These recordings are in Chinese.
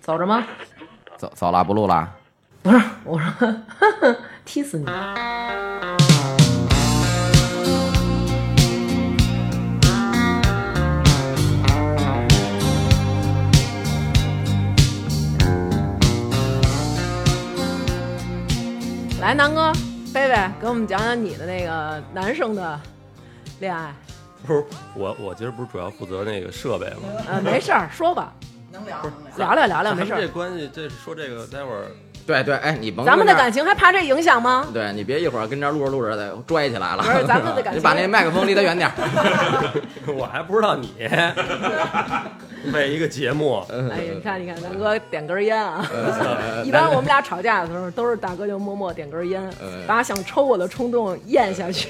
走着吗？走走了，不录了。不是，我说呵呵 踢死你！来，南哥，贝贝，给我们讲讲你的那个男生的恋爱。不是我，我今儿不是主要负责那个设备吗？呃，没事儿，说吧，能聊能聊。聊聊聊聊，没事这。关系，这说这个，待会儿对对，哎，你甭咱们的感情还怕这影响吗？对你别一会儿跟这儿录着录着再拽起来了。不是咱们的感 情你把那麦克风离他远点。我还不知道你为一个节目，哎呀，你看，你看，南哥点根烟啊。呃一般我们俩吵架的时候，都是大哥就默默点根烟嗯，把想抽我的冲动咽下去。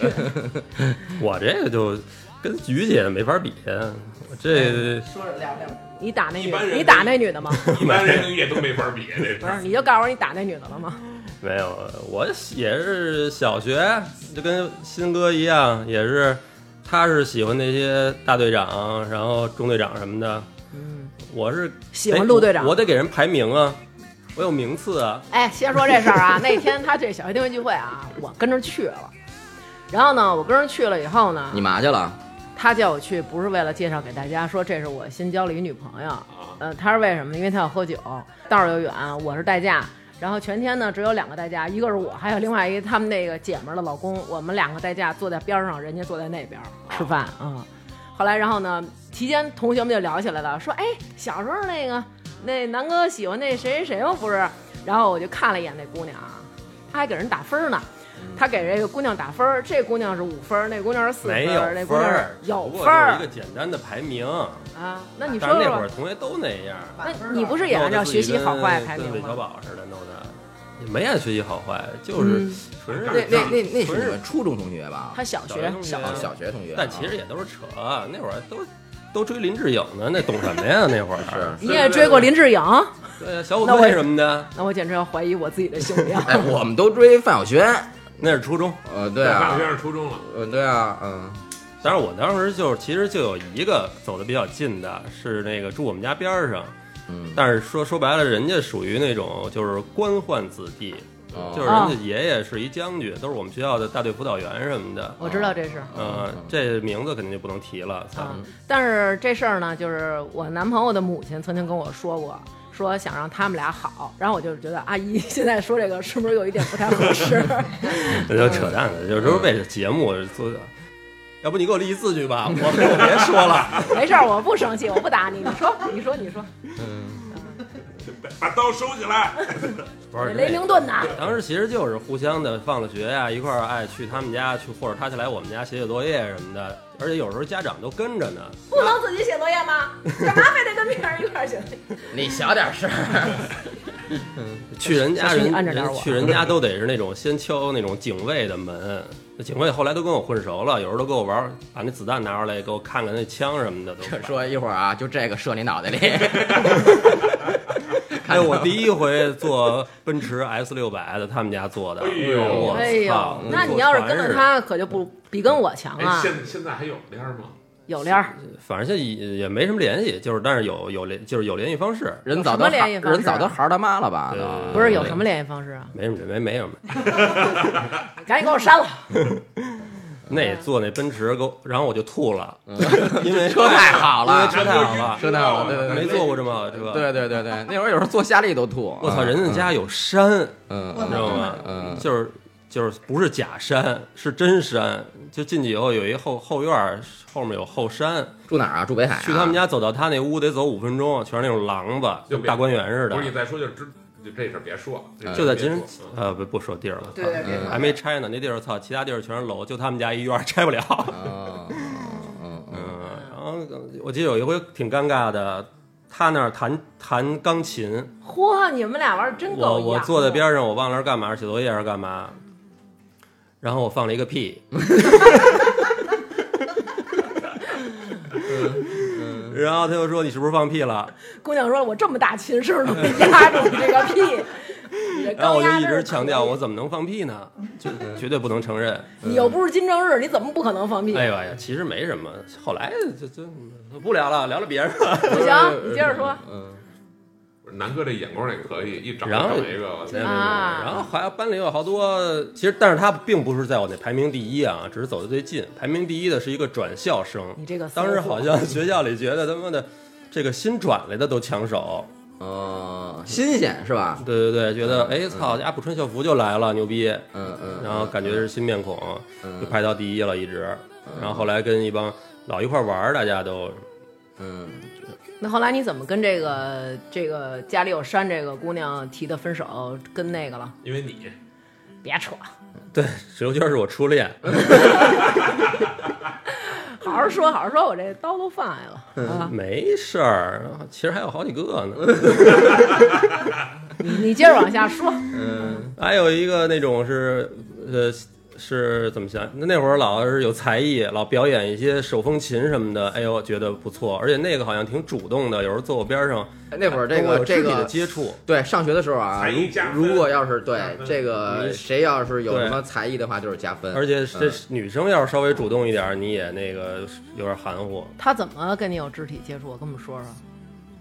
我这个就跟于姐没法比，我这说着聊聊，你打那女的，一般人你打那女的吗？一般人也都没法比，这不是，你就告诉我你打那女的了吗？没有，我也是小学就跟新哥一样，也是他是喜欢那些大队长，然后中队长什么的，嗯，我是喜欢陆队长我得给人排名啊，我有名次啊，哎，先说这事儿啊，那天他这小学同学聚会啊，我跟着去了。然后呢，我跟着去了以后呢，你嘛去了？他叫我去，不是为了介绍给大家说这是我新交了一女朋友，呃，他是为什么？因为他要喝酒，道儿又远，我是代驾，然后全天呢只有两个代驾，一个是我，还有另外一个他们那个姐们儿的老公，我们两个代驾坐在边上，人家坐在那边儿吃饭啊、嗯后来然后呢，期间同学们就聊起来了，说哎，小时候那个那南哥喜欢那谁谁谁吗？不是？然后我就看了一眼那姑娘啊，他还给人打分儿呢。他给这个姑娘打分儿，这姑娘是五分儿，那姑娘是四分没有儿，那姑娘是分儿，有过分儿就是一个简单的排名。啊。那你说但那，会儿同学都那样，那你不是也按照学习好坏排名跟韦小？宝似的弄的，也没按学习好坏，就是嗯纯是那那那那是初中同学吧？他小学小学同学小哦，小学同学啊。但其实也都是扯，那会儿都都追林志颖呢，那懂什么呀？那会儿是你也追过林志颖，对呀，小虎队什么的，那我简直要怀疑我自己的性命。哎，我们都追范晓萱。那是初中。呃，对啊上初中了，呃，对啊，嗯，但是我当时就是其实就有一个走的比较近的，是那个住我们家边儿上，嗯，但是说说白了，人家属于那种就是官宦子弟，哦就是人家爷爷是一将军，都是我们学校的大队辅导员什么的。我知道这是呃，这名字肯定就不能提了。操啊，但是这事儿呢，就是我男朋友的母亲曾经跟我说过。说想让他们俩好，然后我就觉得阿姨现在说这个是不是有一点不太合适？那就扯淡的，就是说为了节目做的。要不你给我立一字据吧，我我别说了。没事儿，我不生气，我不打你。你说，你说，你说，把刀收起来。不是雷明顿呐，当时其实就是互相的放了学呀、一块儿爱去他们家去，或者他去来我们家写写作业什么的，而且有时候家长都跟着呢。不能自己写作业吗？干嘛非得跟别人一块儿写？你小点声儿。去人家去人家都得是那种先敲那种警卫的门，那警卫后来都跟我混熟了，有时候都跟我玩，把那子弹拿出来给我看看那枪什么的都。说一会儿啊，就这个射你脑袋里。还有我第一回坐奔驰 S 六百的，他们家坐的。哎呦我操，那你要是跟着，他，可就不比跟我强哎，啊。现现在还有链吗？有联儿，反正现在也也没什么联系，就是但是有有联，就是有联系方式，人早都有什么联系方式人早都孩儿他妈了吧？不是有什么联系方式啊？没什么没没什么。赶紧给我删了。那坐那奔驰给我，然后我就吐了，因为车太好了因为车太好了，车太好了对对对没坐过这么好的车。对对对对，那会儿有时候坐夏利都吐。我操，人家家有山，嗯，你知道吗？嗯就是就是不是假山，是真山。就进去以后有一后后院，后面有后山。住哪儿啊？住北海啊。去他们家走到他那屋得走五分钟，全是那种廊子，就大观园似的不是。你再说就知，就这事儿别说，这就在金呃不不说地儿了，对对对，还没拆呢，那地儿操，其他地儿全是楼，就他们家一院 拆不了。哦嗯嗯嗯，然后我记得有一回挺尴尬的，他那儿弹弹钢琴，嚯，你们俩玩儿真够我我坐在边上，我忘了是干嘛，写作业是干嘛，然后我放了一个屁，后他就说你是不是放屁了？姑娘说：“我这么大亲声都没压住你这个屁。然后我就一直强调，我怎么能放屁呢？就 绝对不能承认。你又不是金正日，你怎么不可能放屁？哎呦哎呀，其实没什么，后来就就不聊了，聊聊别人吧。不行，你接着说。嗯，南哥这眼光也可以，一找然后找一个，我操没有没有没有啊然后还有班里有好多，其实但是他并不是在我那排名第一啊，只是走的最近。排名第一的是一个转校生，你这个当时好像学校里觉得他妈的这个新转来的都抢手，哦，新鲜是吧？对对对，觉得哎操，家不穿校服就来了，牛逼，嗯嗯，然后感觉是新面孔，嗯。就排到第一了，一直。然后后来跟一帮老一块玩，大家都嗯，那后来你怎么跟这个这个家里有山这个姑娘提的分手，跟那个了？因为你别扯，对石榴娟是我初恋，好好说，好好说，我这刀都放下了啊！没事儿，其实还有好几个呢。你你接着往下说，嗯还有一个那种是呃是怎么想？那那会儿老是有才艺，老表演一些手风琴什么的，哎呦觉得不错，而且那个好像挺主动的，有时候坐我边上，那会儿这个这有肢体的个接触，对，上学的时候啊，如如果要是对这个谁要是有什么才艺的话，就是加分。而且这嗯女生要是稍微主动一点，你也那个有点含糊。他怎么跟你有肢体接触？跟我们说说。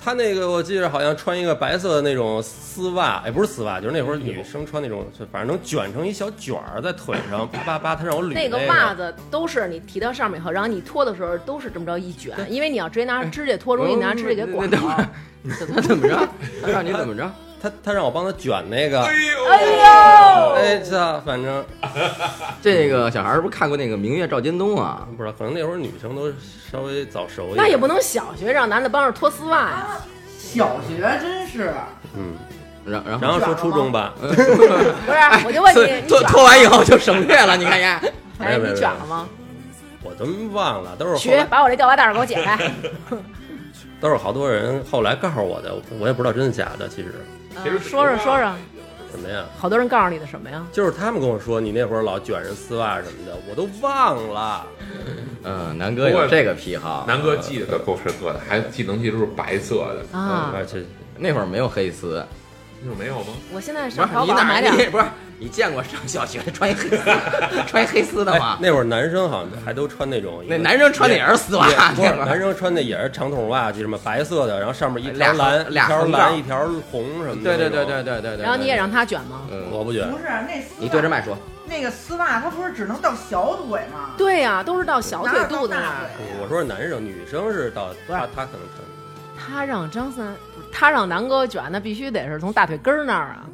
她那个我记得好像穿一个白色的那种丝袜，哎，不是丝袜，就是那会儿女生穿那种，就反正能卷成一小卷儿在腿上，叭叭叭，他让我捋那个个袜子都是你提到上面以后，然后你脱的时候都是这么着一卷，因为你要直接拿指甲脱，容易拿指甲给刮那等会儿了。他怎么着？他让你怎么着？她她让我帮他卷那个，哎呦，哎呦，哎，操，反正 这个小孩儿是不是看过那个《明月照尖东》啊？不知道，可能那会儿女生都稍微早熟一点。那也不能小学让男的帮着脱丝袜呀。小学真是，嗯，然然然后说初中吧，不是，我就问你，你脱卷脱完以后就省略了，你看看。哎，你卷了吗？我都忘了，都是后去把我这吊袜带儿给我解开。都是好多人后来告诉我的，我也不知道真的假的。其实其实嗯说说说说，什么呀？好多人告诉你的什么呀？就是他们跟我说你那会儿老卷人丝袜什么的，我都忘了。嗯，南哥有这个癖好。南哥记得够深刻的，还技能记都是白色的，啊，而且那会儿没有黑丝，那没有吗？我现在上淘你哪宝买点不是你见过上小学穿一黑丝 穿一黑丝的哎吗？那会儿男生好像还都穿那种，那男生穿的也是丝袜不是那会儿男生穿的也是长筒袜，就什么白色的，然后上面一俩条蓝，一条蓝，一条红什么的。对对对对，对对对。然后你也让他卷吗？嗯，我不卷不。是那丝袜你对着麦说，那个丝袜，它不是只能到小腿吗？对呀，都是到小腿肚子那儿。我说是男生，女生是到他他可能穿。他让张三，他让南哥卷，那必须得是从大腿根儿那儿啊。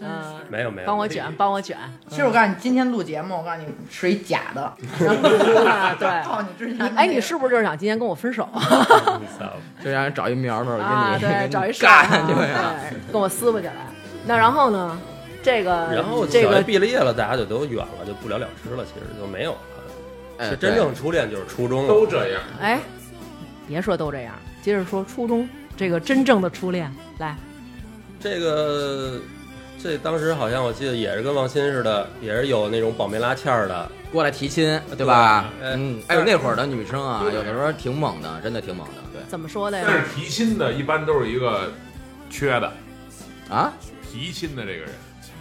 嗯，没有没有，帮我卷，帮我卷。其实我告诉你，今天录节目，我告诉你是一假的，啊，对。靠你之前哎，你是不是就是想今天跟我分手 就让人找一苗头啊？给你对，找一事干儿，对对，跟我撕巴起来。那然后呢？这个，然后这个毕了业了，大家就都远了，就不了了之了，其实就没有了。哎是真正初恋就是初中了。都这样，哎，别说都这样，接着说初中这个真正的初恋，来，这个这当时好像我记得也是跟王鑫似的，也是有那种保媒拉纤儿的。过来提亲，对吧？嗯，哎呦，那会儿的女生啊，有的时候挺猛的，真的挺猛的，对。怎么说的呀？但是提亲的一般都是一个缺的，啊，提亲的这个人，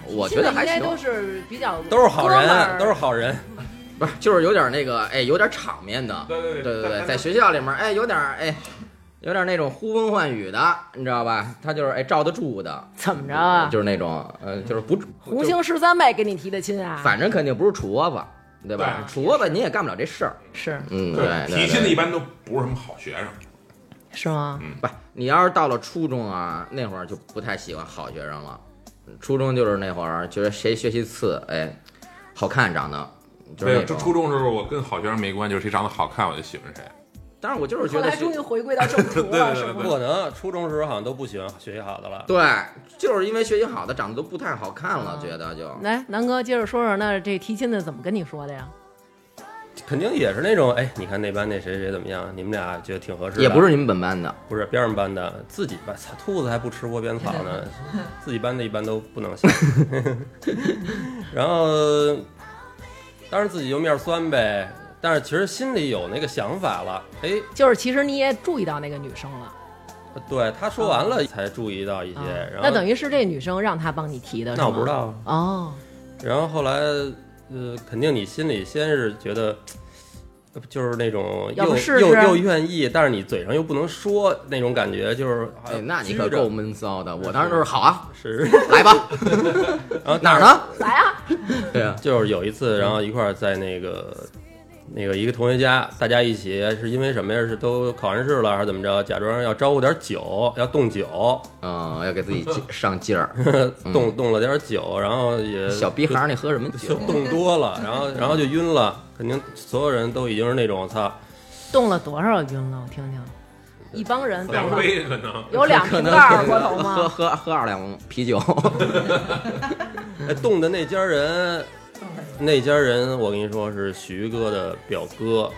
我觉得还行。应该，都是比较都是好人，都是好人。不是，就是有点那个，哎，有点场面的，对对对。对对，在学校里面，哎，有点哎，有点那种呼风唤雨的，你知道吧？他就是哎罩得住的，怎么着啊？就是那种呃，就是不红星十三妹给你提的亲啊？反正肯定不是杵窝子，对吧？杵窝子你也干不了这事儿，是嗯，对，提亲的一般都不是什么好学生，是吗？嗯不，你要是到了初中啊，那会儿就不太喜欢好学生了。初中就是那会儿觉得谁学习次，哎，好看长得，就是初中时候我跟好学生没关系，就是谁长得好看我就喜欢谁。当然我就是觉得学后来终于回归到正途了，是？不可能，初中时候好像都不喜欢学习好的了。对，就是因为学习好的长得都不太好看了，嗯觉得就来，南哥接着说说，那这提亲的怎么跟你说的呀？肯定也是那种，哎，你看那班那谁谁怎么样？你们俩觉得挺合适的。也不是你们本班的，不是边上班的，自己班，操，兔子还不吃窝边草呢，自己班的一般都不能行。然后，当然自己就面酸呗，但是其实心里有那个想法了。哎，就是其实你也注意到那个女生了，对，他说完了才注意到一些，啊然后那等于是这女生让他帮你提的，那我不知道。哦。然后后来，呃，肯定你心里先是觉得，就是那种又又又愿意，但是你嘴上又不能说那种感觉，就是哎那你可够闷骚的。我当时就是好啊，是，来吧，然后哪儿？呢？来 啊！对啊，就是有一次，然后一块儿在那个那个一个同学家，大家一起是因为什么呀？是都考完试了还是怎么着？假装要招呼点酒，要冻酒，嗯，要给自己上劲儿。冻冻了点酒，然后也小逼孩儿，你喝什么酒？冻多了，然后然后就晕了，肯定所有人都已经是那种操，冻了多少晕了？我听听，一帮人冻两，杯可能。有两瓶盖儿锅头喝吗？喝喝二两啤酒。哎，冻的那家人，那家人我跟你说是徐哥的表哥，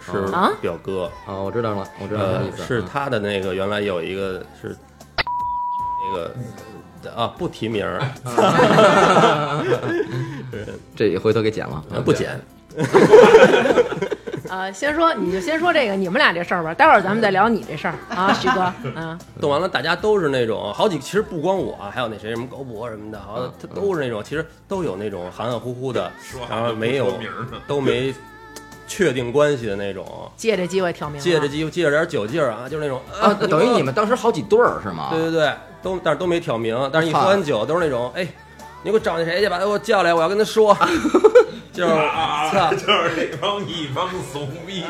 是啊表哥，啊，我知道了，我知道了呃意，思。是嗯他的那个原来有一个是那个啊，不提名儿，这回头给剪了，不剪。呃，先说你就先说这个你们俩这事儿吧，待会儿咱们再聊你这事儿啊，徐哥，嗯，动完了，大家都是那种好几，其实不光我，还有那谁什么高博什么的，好像他都是那种，其实都有那种含含糊糊的，说然后没有都没确定关系的那种，借着机会挑明，借着机借着点酒劲儿啊，就是那种啊，等于你们当时好几对儿是吗？对对对，都但是都没挑明，但是一喝完酒都是那种，哎，你给我找那谁去，把他给我叫来，我要跟他说，就是啊，操，就是这帮一帮怂逼，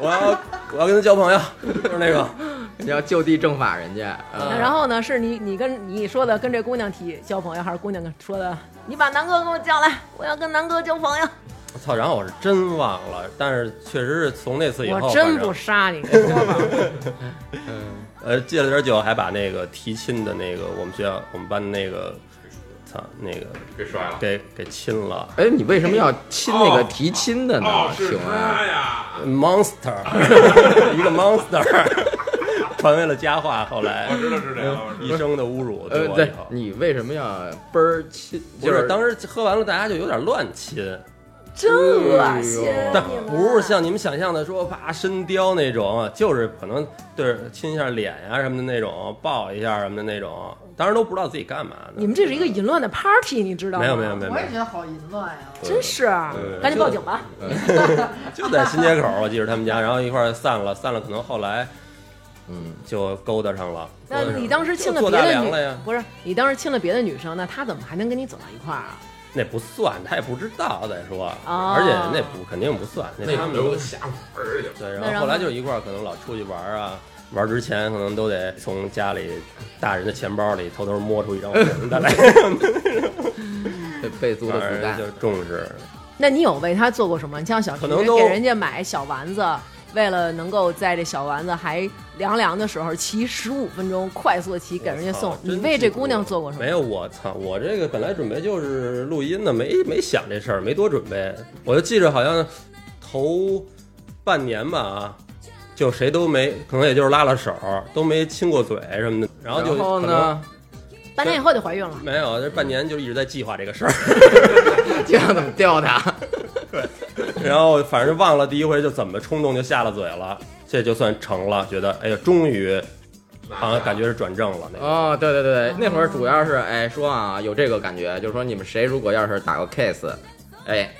我要我要跟他交朋友，就是那个，你要就地正法人家。嗯然后呢？是你你跟你说的跟这姑娘提交朋友，还是姑娘跟说的？你把南哥给我叫来，我要跟南哥交朋友。我操，然后我是真忘了，但是确实是从那次以后，我真不杀你，说吧。呃，借了点酒，还把那个提亲的那个我们学校我们班的那个，操，那个给摔了。给给亲了哎，你为什么要亲那个提亲的呢哦，？是，，monster，一个 monster，传为了佳话。后来我知道是这个，我知道一生的侮辱对呃，对我以后，，你为什么要倍儿亲？就是当时喝完了，大家就有点乱亲，真恶心！但不是像你们想象的说啪深雕那种，就是可能对亲一下脸呀、什么的那种，抱一下什么的那种，当时都不知道自己干嘛呢。你们这是一个淫乱的 party，你知道吗？没有没有没有我，也觉得好淫乱呀。真是，对赶紧报警吧！就在新街口，我记着他们家，然后一块儿散了，散了，可能后来嗯，就勾搭上了。那你当时亲了别的女，不是你当时亲了别的女生，那她怎么还能跟你走到一块儿啊？那不算，他也不知道再说，哦而且那不肯定不算，那那他们留个下本儿去。对，然后然后后来就一块儿，可能老出去玩儿啊，玩之前可能都得从家里大人的钱包里偷偷摸出一张红的来，被被租的子弹就。重视。那你有为他做过什么？你像小学可能都给人家买小丸子，为了能够在这小丸子还凉凉的时候骑十五分钟快速骑给人家送，你为这姑娘做过什么？没有，我操！我这个本来准备就是录音的，没没想这事儿，没多准备。我就记着好像头半年吧啊，就谁都没，可能也就是拉拉手，都没亲过嘴什么的。然后就然后可能呢，半年以后就怀孕了。没有，这半年就一直在计划这个事儿。计划怎么吊他？然后反正忘了第一回就怎么冲动就下了嘴了，这就算成了，觉得哎呀，终于好像感觉是转正了那个。哦，对对对对，那会儿主要是哎说啊，有这个感觉，就是说你们谁如果要是打个 case，哎，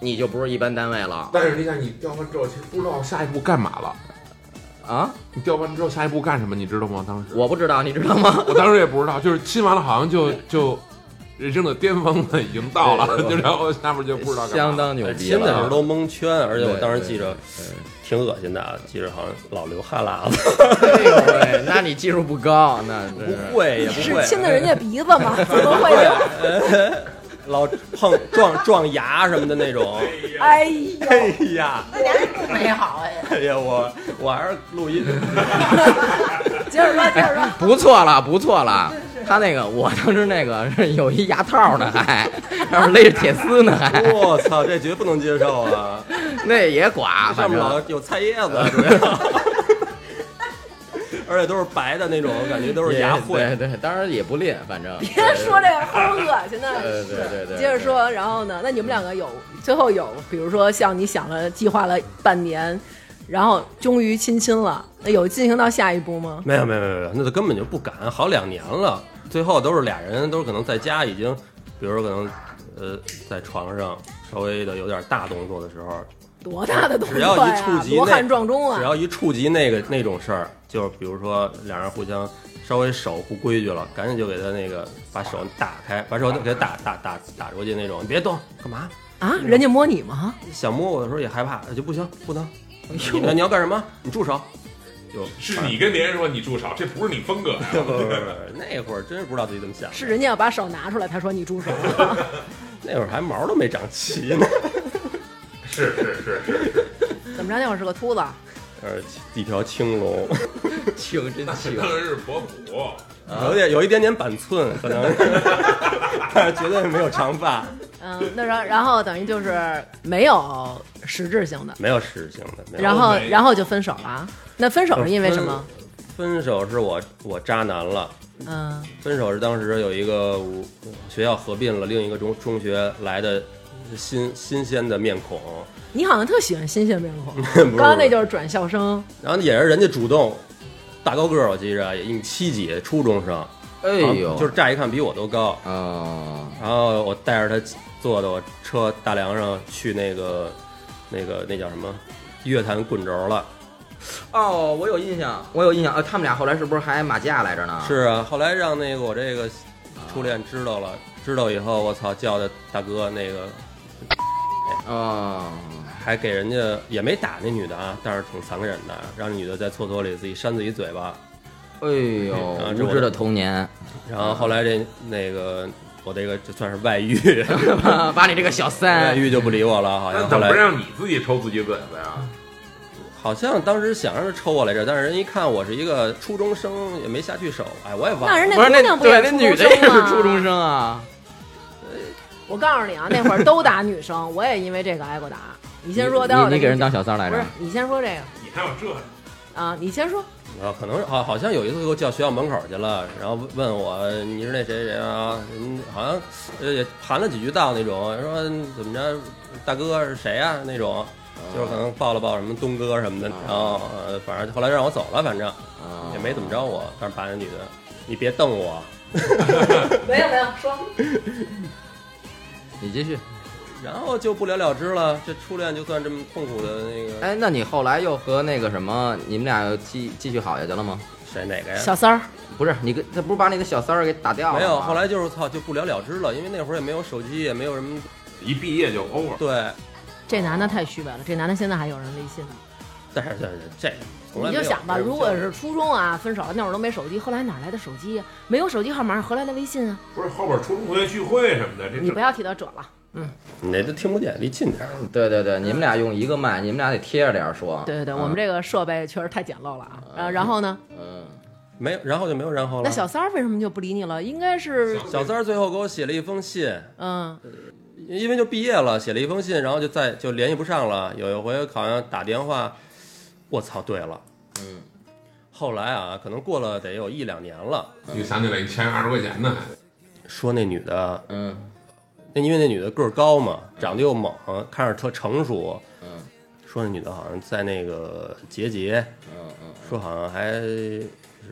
你就不是一般单位了但是你看，你调完之后，其实不知道下一步干嘛了。啊！你掉完之后下一步干什么，你知道吗？当时我不知道，你知道吗？我当时也不知道，就是亲完了，好像就就人生的巅峰了，已经到了，就然后下面就不知道干嘛相当牛逼亲的时候。都蒙圈，而且我对对当时记着挺恶心的啊，记着好像老流哈喇子。哎呦喂，那你技术不高，那不会也不会，是亲的人家鼻子吗？怎么会有？老碰撞撞牙什么的那种。哎呀，哎呀，那你还是不美好哎。哎呀，我我还是录音。接 着说，接着说。不错了，不错了。他那个，我当时那个是有一牙套呢，还上面勒着铁丝呢，还我操，这绝不能接受啊！那也刮，上反正面老有菜叶子，主要。而且都是白的那种，感觉都是牙对灰。对，当然也不裂，反正别说这个，齁恶心的。对对对对，接着说，然后呢？那你们两个有最后有，比如说像你想了计划了半年，然后终于亲亲了，那有进行到下一步吗？没有没有没有没有，那就根本就不敢，好两年了，最后都是俩人都是可能在家已经，比如说可能呃在床上稍微的有点大动作的时候，多大的动作只要一触及罗那汉撞钟啊！只要一触及那个那种事儿，就是比如说两人互相稍微手不规矩了，赶紧就给他那个把手打开，把手给他打打打打出去那种，你别动，干嘛？啊，人家摸你吗？想摸我的时候也害怕，就不行，不能。那你要干什么？你住手！就是你跟别人说你住手，这不是你风格呀、不不不不，那会儿真是不知道自己怎么想的。是人家要把手拿出来，他说你住手。那会儿还毛都没长齐呢，是是是是，怎么着？那会儿是个秃子，呃，一条青龙，青真青当，然是伯虎。有点有一点点板寸，可能是，但是绝对没有长发，嗯，那然然后等于就是没有实质性的，没有实质性的。没有然后然后就分手了。那分手是因为什么？分手是我我渣男了。嗯，分手是当时有一个我学校合并了另一个中中学来的新新鲜的面孔，你好像特喜欢新鲜面孔，刚刚那就是转校生。然后也是人家主动，大高个儿我记着也一米七几，初中生，哎呦，就是乍一看比我都高。哦，然后我带着他坐的我车大梁上去那个那个那叫什么乐坛滚轴了。哦，我有印象，我有印象，呃，他们俩后来是不是还马甲来着呢？是啊，后来让那个我这个初恋知道了，知道以后我操叫的大哥那个哦，还给人家也没打那女的啊，但是挺残忍的，让那女的在厕所里自己扇自己嘴巴。哎呦，啊这我无知的童年，然后后来这那个我这个就算是外遇，把你这个小三外，遇就不理我了，好像后来怎么不让你自己抽自己嘴巴呀？好像当时想让他抽我来着，但是人一看我是一个初中生，也没下去手，哎，我也忘了。那人不是那姑娘不对那也是女的也是初中。生啊，我告诉你啊，那会儿都打女生，我也因为这个挨过打。你先说，待会儿你你给人当小三来着不是？你先说这个你还有这？啊，你先说。啊，可能是好，好像有一次给我叫学校门口去了，然后问我你是那谁谁啊？嗯，好像呃也盘了几句道那种，说怎么着，大哥是谁啊、那种，就是可能报了报什么东哥什么的，然后呃反正后来让我走了，反正啊也没怎么着我，但是把那女的，你别瞪我，没有没有，说。你继续。然后就不了了之了，这初恋就算这么痛苦的那个哎，那你后来又和那个什么，你们俩又继继续好下去了吗？谁哪个呀？小三儿，不是，你跟他不是把你的小三儿给打掉了吗？没有，后来就是操就不了了之了，因为那会儿也没有手机，也没有什么一毕业就 over。对，这男的太虚伪了。这男的现在还有人微信呢。但是这这从来没有你就想吧，没有如果是初中啊，分手了那会儿都没手机，后来哪来的手机呀？没有手机号码，何来的微信啊？不是后边初中同学聚会什么的，这你不要提到这了。你那都听不见，离近点儿。对对对，你们俩用一个麦，你们俩得贴着点儿说。对对对，嗯我们这个设备确实太简陋了啊。呃，然后呢，嗯，没有，然后就没有然后了。那小三儿为什么就不理你了？应该是，小三儿最后给我写了一封信，嗯，因为就毕业了，写了一封信，然后就再就联系不上了。有一回好像打电话，我操，对了，嗯，后来啊，可能过了得有一两年了，你想起来你欠二十块钱呢，说那女的，嗯那因为那女的个儿高嘛，长得又猛，看着特成熟，嗯说那女的好像在那个结节，嗯嗯，说好像还是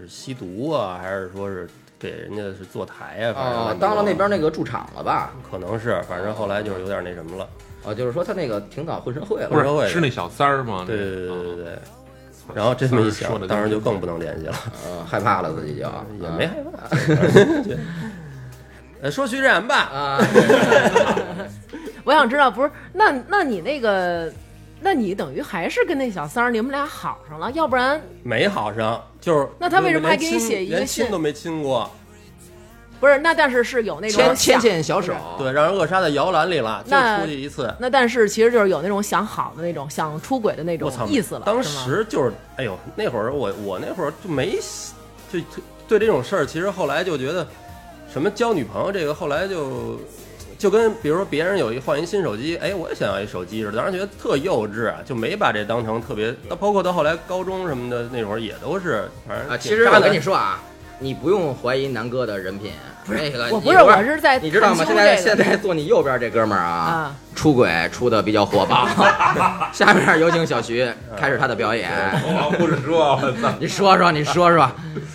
吸毒啊，还是说是给人家是坐台啊，反正啊，当了那边那个驻场了吧？可能是，反正后来就是有点那什么了。啊，就是说他那个挺早混社会了。不社会是是那小三儿吗？对对对对对。然后这么一想，当时就更不能联系了，嗯，害怕了自己就也没害怕。呃，说徐志然吧，啊，我想知道，不是那那你那个，那你等于还是跟那小三儿你们俩好上了，要不然没好上，就是那他为什么还给你写一个连信亲都没亲过？不是那但是是有那种牵牵想牵小手。对，让人扼杀在摇篮里了，就那出去一次。那但是其实就是有那种想好的那种想出轨的那种我操，意思了，当是吗时就是，哎呦，那会儿我我那会儿就没就对这种事儿，其实后来就觉得什么交女朋友这个，后来就就跟比如说别人有一换一新手机，哎，我也想要一手机似的，当时觉得特幼稚啊，就没把这当成特别。那包括到后来高中什么的那会儿也都是，反正啊，其实我跟你说啊，你不用怀疑南哥的人品，这个我不是，你我是在你知道吗？现在现在坐你右边这哥们儿啊，啊，出轨出的比较火爆。下面有请小徐开始他的表演。我不是说，你说说，你说说，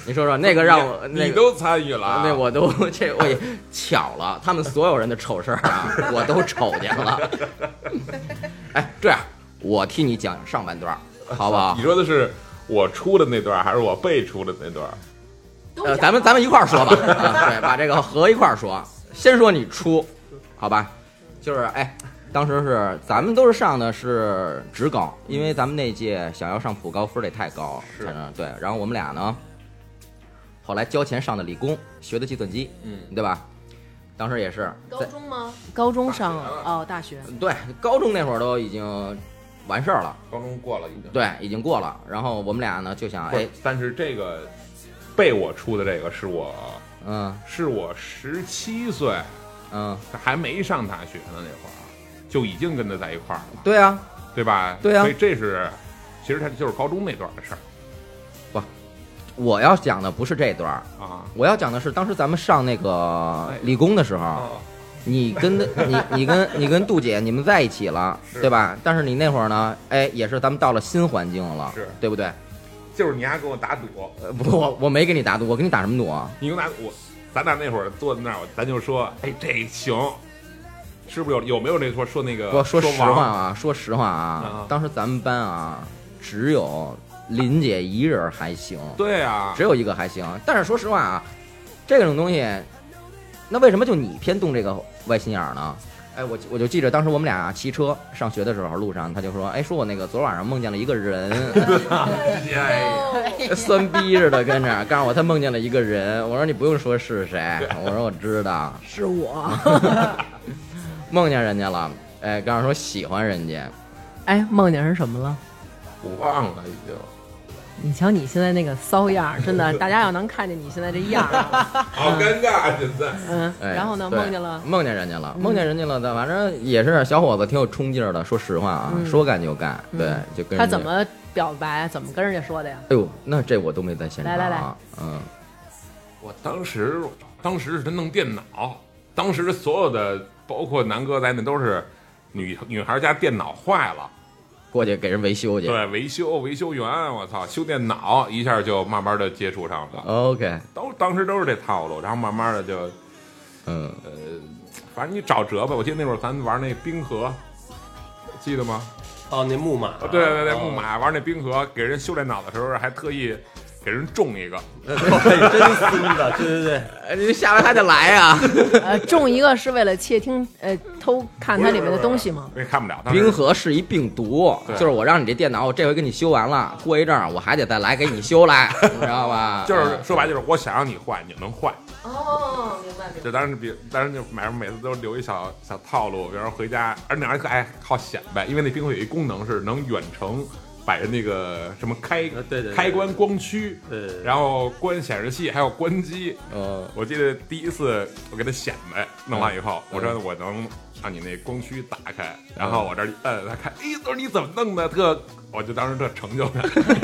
你说说那个让我。你都参与了啊，那我都这我也巧了，他们所有人的丑事儿啊，我都瞅见了。哎，这样我替你讲上半段儿，好不好你？说的是我出的那段，还是我被出的那段？呃，咱们咱们一块儿说吧，啊，对，把这个合一块儿说。先说你出，好吧？就是哎，当时是咱们都是上的是职高，因为咱们那届想要上普高分得太高是才能对。然后我们俩呢，后来交钱上的理工，学的计算机，嗯，对吧？当时也是高中吗？高中上哦，大学。对高中那会儿都已经完事儿了，高中过了已经。对，已经过了。然后我们俩呢就想，哎，但是这个被我出的这个是我嗯是我十七岁，嗯，还没上大学呢那会儿，就已经跟他在一块儿了，对啊，对吧？对啊所以这是其实他就是高中那段的事儿我要讲的不是这段儿。啊。我要讲的是，当时咱们上那个哎理工的时候，啊，你跟 你你跟你跟杜姐你们在一起了，对吧？但是你那会儿呢，哎，也是咱们到了新环境了，是对不对？就是你还跟我打赌，呃，不，我我没跟你打赌，我跟你打什么赌啊？你跟我打赌，咱俩那会儿坐在那儿，咱就说，哎，这行，是不是有有没有那说说那个我说实话啊，说实话啊啊，当时咱们班啊，只有林姐一人还行，对啊，只有一个还行。但是说实话啊，这种东西，那为什么就你偏动这个歪心眼儿呢？哎，我我就记着当时我们俩骑车上学的时候，路上他就说，哎，说我那个昨晚上梦见了一个人，哎，酸逼似的跟着，告诉我他梦见了一个人。我说你不用说是谁，我说我知道，是我。梦见人家了。哎，告诉说喜欢人家，哎，梦见是什么了？我忘了已经，你瞧你现在那个骚样儿，真的，大家要能看见你现在这样 好尴尬，现在。嗯，哎，然后呢，梦见了，梦见人家了，梦见人家了，的反正也是小伙子，挺有冲劲儿的。说实话啊，嗯说干就干，对，就跟他怎？么表白？怎么跟人家说的呀？哎呦，那这我都没在现场啊。来来来嗯，我当时当时是他弄电脑，当时所有的包括南哥在内都是女女孩家电脑坏了，过去给人维修去。对，维修维修员，我操，修电脑一下就慢慢的接触上了，OK，都当时都是这套路，然后慢慢的就嗯呃，反正你找辙吧。我记得那会儿咱玩那冰河，记得吗？哦，那木马，啊对对对，哦木马玩那冰河，给人修电脑的时候还特意给人种一个，对，真孙子，对对对，哎你下回还得来啊。呃，中一个是为了窃听，呃，偷看它里面的东西吗？因为看不了。当时冰河是一病毒，对就是我让你这电脑，我这回给你修完了，过一阵儿我还得再来给你修来，你知道吧？就是说白了就是我想让你坏，你就能坏。哦，明白明就当时比当时就买每次都留一小小套路，比如说回家，而那玩意儿爱好显摆，因为那冰河有一功能是能远程摆着那个什么开呃对对对开关光驱，对然后关显示器还有关机。呃，我记得第一次我给他显摆弄完以后，嗯我说我能让你那光驱打开，然后我这一摁，他看，哎，他说你怎么弄的？特，我就当时特成就感。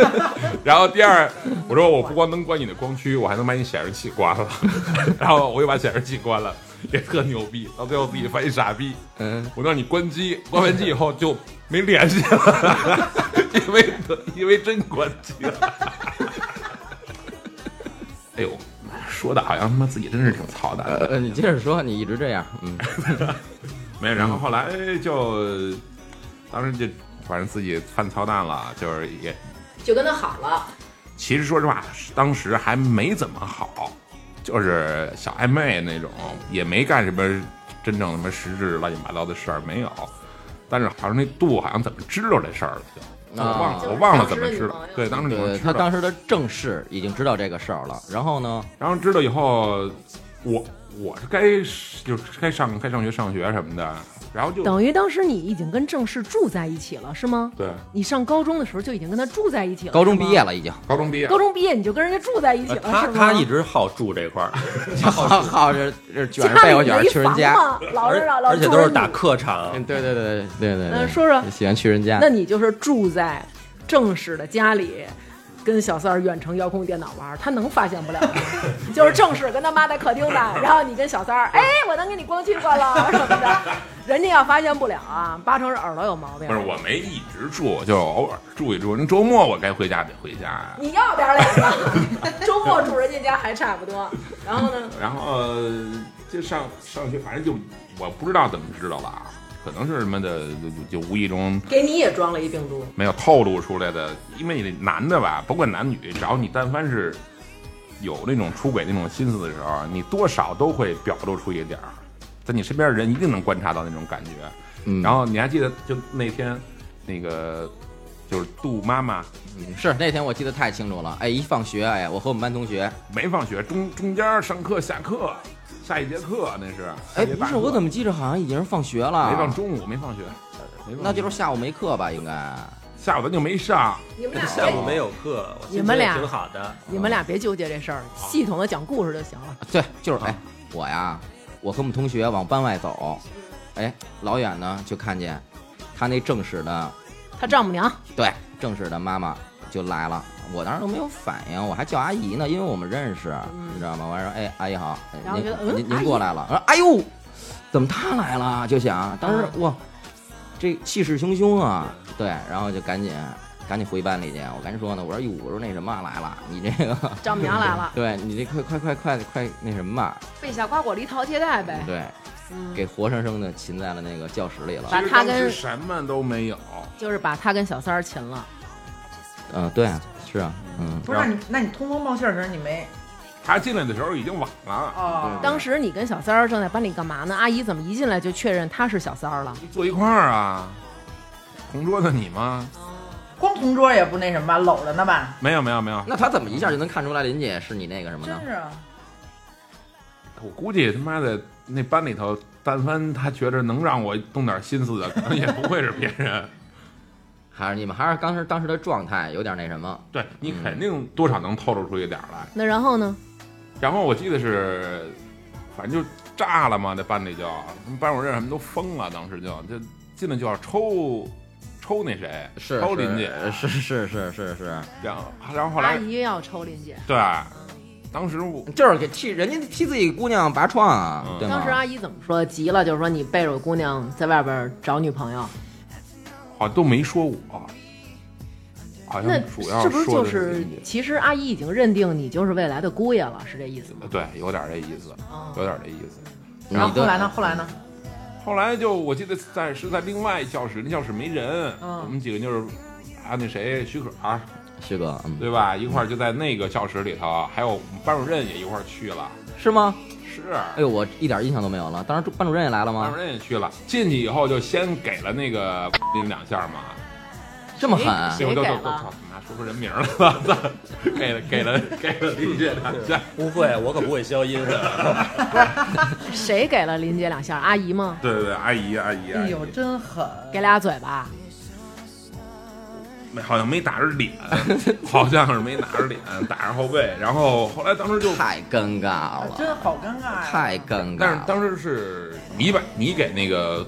然后第二，我说我不光能关你的光驱，我还能把你显示器关了，然后我又把显示器关了，也特牛逼。到最后自己发现傻逼，嗯，我让你关机，关完机以后就没联系了，因为因为真关机了。哎呦，说的好像他妈自己真是挺操蛋的。呃，你接着说，你一直这样，嗯，没有，然后后来就，当时就反正自己犯操蛋了，就是也，就跟他好了。其实说实话，当时还没怎么好，就是小暧昧那种，也没干什么真正什么实质乱七八糟的事儿，没有。但是好像那度好像怎么知道这事儿了，就我忘了，我忘了怎么知道当时的女朋友。对，当时女朋友对知道，他当时的正室已经知道这个事儿了，然后呢，然后知道以后，我我是该就是该上该上学上学什么的，然后就等于当时你已经跟郑氏住在一起了，是吗？对你上高中的时候就已经跟他住在一起了。高中毕业了已经，高中毕业高中毕业你就跟人家住在一起了，他是吗？他一直好住这块儿，好好这这卷着家被窝卷去人家，吗？老是老老而且都是打客场嗯，，对对对对对对说说喜欢去人家那，你就是住在正室的家里，跟小三儿远程遥控电脑玩儿，他能发现不了吗？就是正式跟他妈在客厅呢，然后你跟小三儿，哎，我能给你光驱关了什么的，人家要发现不了啊，八成是耳朵有毛病。不是，我没一直住，就偶尔住一住。那周末我该回家得回家呀。你要点脸吧，周末住人家家还差不多。然后呢？然后呃就上上学，反正就我不知道怎么知道了啊，可能是什么的，就就无意中给你也装了一病毒。没有透露出来的，因为你男的吧，不管男女，只要你但凡是有那种出轨那种心思的时候，你多少都会表露出一点儿，在你身边的人一定能观察到那种感觉。嗯，然后你还记得，就那天那个就是杜妈妈是那天我记得太清楚了。哎，一放学，哎，我和我们班同学，没放学，中中间上课下课，下一节课那是。哎，不是，我怎么记着好像已经是放学了？没放中午，没放学，没那就是下午没课吧？应该。下午咱就没上，你们俩 下午没有课，你们俩挺好的。你们俩别纠结这事儿，系统的讲故事就行了。对，就是哎，我呀，我和我们同学往班外走，哎，老远呢就看见他那正室的，他丈母娘对，正室的妈妈就来了。我当时都没有反应，我还叫阿姨呢，因为我们认识，你知道吗？我还说，哎，阿姨好，然后觉得嗯您您过来了。我说，哎呦，怎么他来了？就想当时哇，这气势汹汹啊，对，然后就赶紧赶紧回班里去。我赶紧说呢，我说哟，我说那什么来了，你这个，丈母娘来了，对你这快快快快快那什么吧，备下瓜果梨桃接待呗。对，嗯，给活生生的擒在了那个教室里了。把他跟什么都没有。就是把他跟小三儿擒了。嗯，对啊，是啊，嗯，不是，那你那你通风报信儿的时候你没他进来的时候已经晚了，哦？当时你跟小三儿正在班里干嘛呢？阿姨怎么一进来就确认他是小三儿了？坐一块儿啊。同桌的你吗？光同桌也不那什么吧，搂着呢吧？没有没有没有，那他怎么一下就能看出来林姐是你那个什么呢真？是啊，我估计他妈的那班里头，但凡他觉着能让我动点心思的，可能也不会是别人。还是你们还是当时当时的状态有点那什么？对你肯定多少能透露出一点儿来。那然后呢？然后我记得是，反正就炸了嘛，那班里就班主任什么都疯了，当时就就进来就要抽抽那谁，是抽林姐，是是是是是，然后然后后来阿姨要抽林姐。对，当时我就是给替人家替自己姑娘拔创啊？当时阿姨怎么说？急了，就是说你背着我姑娘在外边找女朋友，好像都没说我，好像主要是不是就是其实阿姨已经认定你就是未来的姑爷了，是这意思吗？对，有点这意思，哦有点这意思。然后后来呢？后来呢？后来就我记得在是在另外一教室，那教室没人，嗯我们几个就是还有那谁许可，徐哥，嗯，对吧？一块儿就在那个教室里头，还有我们班主任也一块儿去了，是吗？是。哎呦，我一点印象都没有了。当时班主任也来了吗班主？任也去了，进去以后就先给了那个 林两下嘛，这么狠？谁我就给了就操，妈说出人名了，吧，给了给了给了林姐两下，不会，我可不会消音的。谁给了林姐两下？阿姨吗？对对对，阿姨阿姨，阿姨哎呦，真狠！给俩嘴巴。没好像没打着脸，好像是没打着脸，打着后背，然后后来当时就，太尴尬了，真好尴尬呀！太尴尬。但是当时是你把你给那个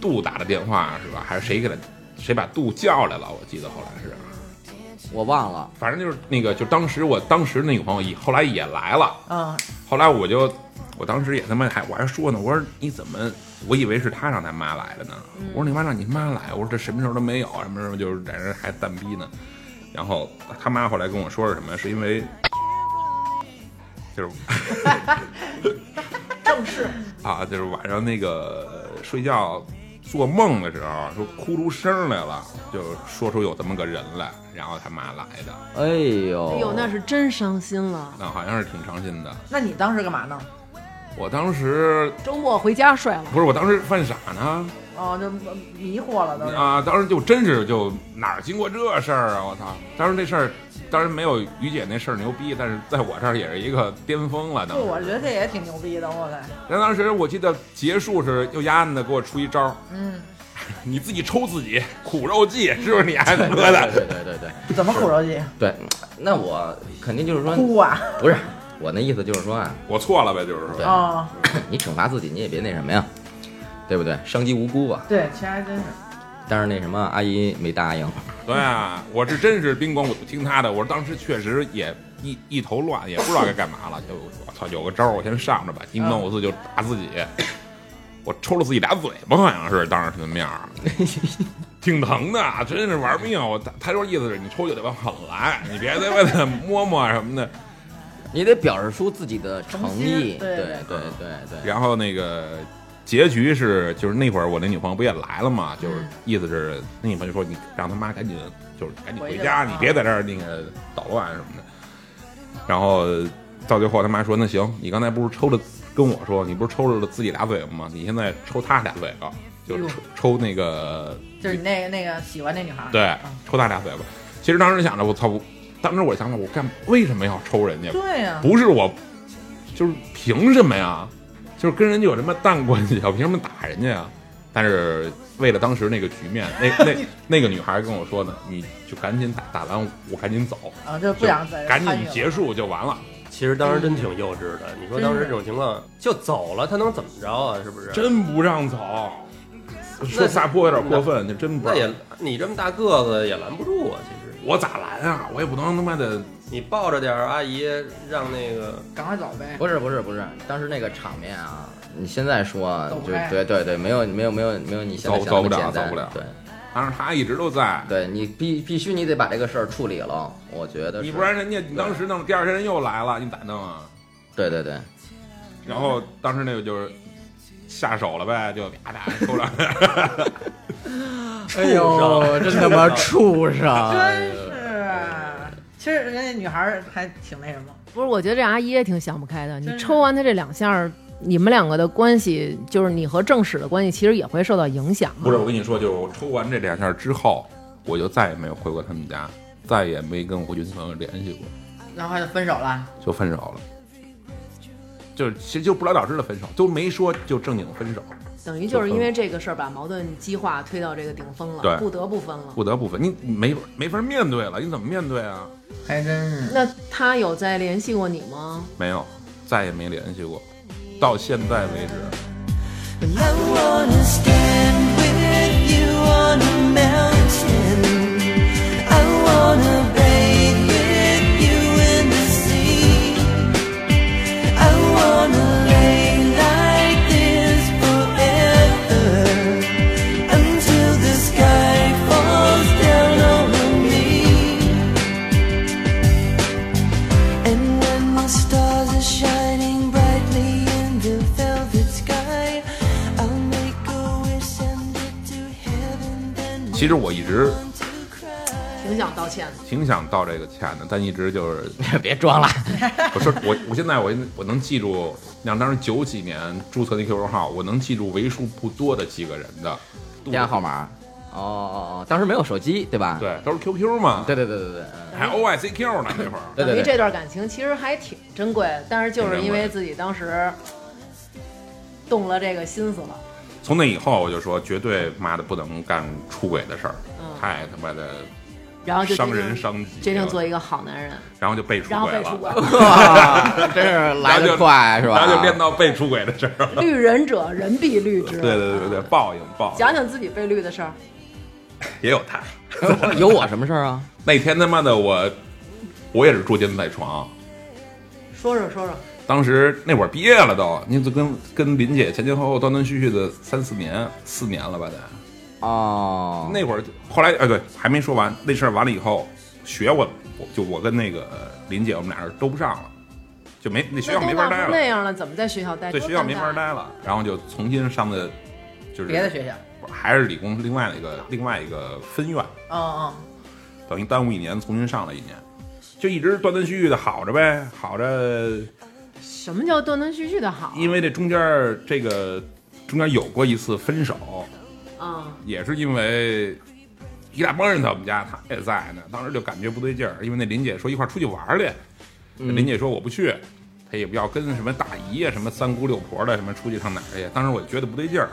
杜打的电话是吧？还是谁给他谁把杜叫来了？我记得后来是。我忘了，反正就是那个，就当时我当时那个朋友也后来也来了，嗯，后来我就我当时也他妈还我还说呢，我说你怎么？我以为是他让他妈来的呢。我说你妈让你妈来，我说这什么时候都没有，什么时候就是在这还蛋逼呢。然后他妈后来跟我说是什么？是因为就是 正式啊，就是晚上那个睡觉做梦的时候说哭出声来了，就说出有这么个人来，然后他妈来的，哎呦，哎呦，那是真伤心了。那好像是挺伤心的。那你当时干嘛呢？我当时周末回家睡了。不是，我当时犯傻呢哦，就迷惑了都。啊！当时就真是就哪儿经过这事儿啊！我操！当时这事儿当然没有于姐那事儿牛逼，但是在我这儿也是一个巅峰了。当不，时，我觉得这也挺牛逼的，我感觉。但当时我记得结束是又丫的给我出一招，嗯，你自己抽自己，苦肉计是不是你还喝对的？对对对对怎么苦肉计？对，那我肯定就是说，哭啊！不是我那意思就是说啊，我错了呗，就是说对。啊，你惩罚自己，你也别那什么呀，对不对？伤及无辜啊。对，其实还真是。但是那什么阿姨没答应，对啊，我是真是宾馆，我就听他的。我当时确实也一一头乱，也不知道该干嘛了。就我操，有个招儿我先上着吧，一弄我自己就打自己，我抽了自己俩嘴巴，好像是当着他的面儿，挺疼的，真是玩命。我他他说意思是你抽就得往狠来，你别在外头摸摸什么的。你得表示出自己的诚意。对对对对对，然后那个结局是，就是那会儿我那女朋友不也来了嘛，就是意思是那女朋友说你让他妈赶紧就是赶紧回家，回你别在这儿那个捣乱什么的。然后到最后他妈说那行，你刚才不是抽了跟我说你不是抽了自己俩嘴巴吗？你现在抽他俩嘴巴，就抽抽那个就是你那个那个喜欢那女孩儿，对嗯抽他俩嘴巴。其实当时想着我操，我当时我想着我干为什么要抽人家？对呀，不是我，就是凭什么呀？就是跟人家有什么淡关系啊？凭什么打人家呀？但是为了当时那个局面，那那 那个女孩跟我说呢，你就赶紧打，打完我赶紧走，啊，就不就想再赶紧结束就完了。其实当时真挺幼稚的。你说当时这种情况就走了，他能怎么着啊？是不是？真不让走，说撒泼有点过分，就真不让。那也你这么大个子也拦不住啊。其实我咋拦啊？我也不能他妈的你抱着点儿阿姨，让那个赶快走呗。不是不是不是，当时那个场面啊，你现在说就走不开对对对，没有没有没有没有你现在想走走不了的简单走不了对当时他一直都在，对，你必必须你得把这个事儿处理了，我觉得是你不然人家你当时弄，第二天人又来了，你咋弄啊？对对对，然后当时那个就是下手了呗，就啪啪抽两下。哎呦，真他妈畜生！真是，其实人家女孩儿还挺那什么，不是，我觉得这阿姨也挺想不开的。你抽完他这两下，你们两个的关系，就是你和正史的关系，其实也会受到影响啊。不是，我跟你说，就是我抽完这两下之后，我就再也没有回过他们家，再也没跟我军朋友联系过，然后就分手了。就分手了。就是其实就不了了之的分手，都没说就正经分手，等于就是因为这个事儿把矛盾激化推到这个顶峰了，对不得不分了。不得不分。你你没没法面对了，你怎么面对啊？还真是。那他有再联系过你吗？没有，再也没联系过，到现在为止。I wanna stand with you on a mountain. 其实我一直.挺想道歉的。挺想道这个歉的，但一直就是 别装了，我说我我现在我我能记住，像当时九几年注册那 QQ 号，我能记住为数不多的几个人的电话号码。哦哦哦，当时没有手机对吧？对，都是 QQ 嘛，对对对对对，嗯还 OICQ 呢那会儿。对对对等于这段感情其实还挺珍贵，但是就是因为自己当时动了这个心思了。从那以后，我就说绝对妈的不能干出轨的事儿，嗯太他妈的然后就伤人伤己。决定做一个好男人，然后就被出然后轨被出轨 了，。真是来得快是吧？然后就练到被出轨的事儿了。绿人者，人必绿之。对对对对，报应报应，讲讲自己被绿的事儿。也有他。有我什么事儿啊？那天他妈的我，我也是捉奸在床。说说说说，当时那会儿毕业了都，你就跟跟林姐前前后后断断续续的三四年，四年了吧得。哦，那会儿后来哎对，还没说完，那事儿完了以后，学我我就我跟那个林姐我们俩人都不上了，就没那学校没法待了，那样了，怎么在学校待？多对学校没法待了，然后就重新上的就是别的学校。还是理工另外的一个另外一个分院，嗯嗯，等于耽误一年，重新上了一年，就一直断断续续的好着呗，好着，什么叫断断续续的好？因为这中间儿这个中间有过一次分手，啊，也是因为一大帮人在我们家，他也在呢，当时就感觉不对劲儿，因为那林姐说一块儿出去玩儿去，嗯。林姐说我不去，她也不要跟什么大姨啊、什么三姑六婆的什么出去上哪儿去，当时我就觉得不对劲儿，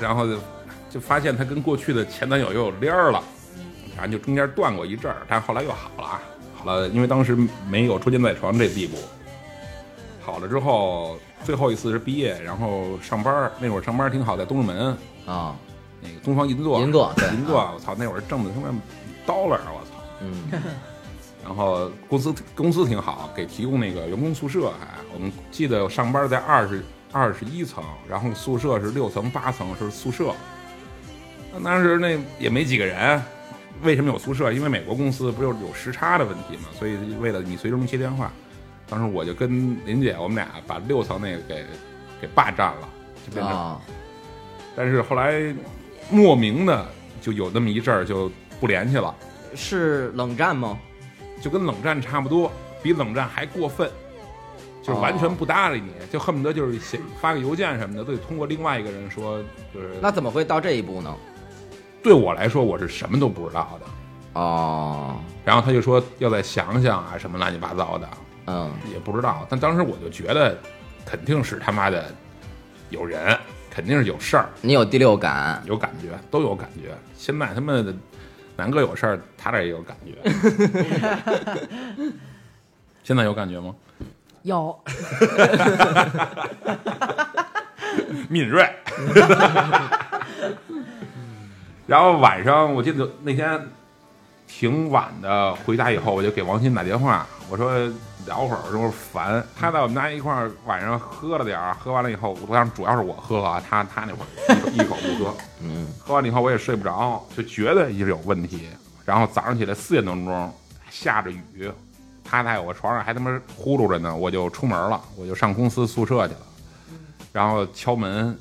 然后就就发现她跟过去的前男友又有联儿了，反正就中间断过一阵儿，但是后来又好了，好了，因为当时没有捉奸在床这地步。好了之后，最后一次是毕业，然后上班儿那会儿上班儿挺好，在东直门，啊，那个东方银座，银座对银座，我操，那会儿挣的他妈 dollar，我操。嗯，然后公司公司挺好，给提供那个员工宿舍还，我们记得上班在二十二十一层，然后宿舍是六层八层是宿舍。那当时那也没几个人，为什么有宿舍？因为美国公司不是有时差的问题嘛，所以为了你随时能接电话。当时我就跟林姐，我们俩把六层那个给给霸占了，就变成。啊，但是后来莫名的就有那么一阵儿就不联系了。是冷战吗？就跟冷战差不多，比冷战还过分，就是完全不搭理你，就恨不得就是写发个邮件什么的都得通过另外一个人说，就是那怎么会到这一步呢？对我来说我是什么都不知道的。哦，然后他就说要再想想啊，什么乱七八糟的，嗯，也不知道。但当时我就觉得肯定是他妈的有人，肯定是有事儿，你有第六感，有感觉，都有感觉。现在他们的南哥有事儿，他这也有感觉。现在有感觉吗？有，敏锐。然后晚上我记得那天挺晚的，回家以后我就给王鑫打电话，我说聊会儿，我说烦。他在我们家一块儿晚上喝了点儿，喝完了以后，我想主要是我喝啊，他他那会儿一口不喝。嗯，喝完了以后我也睡不着，就觉得一直有问题。然后早上起来四点多钟，下着雨，他在我床上还他妈呼噜着呢，我就出门了，我就上公司宿舍去了。然后敲门，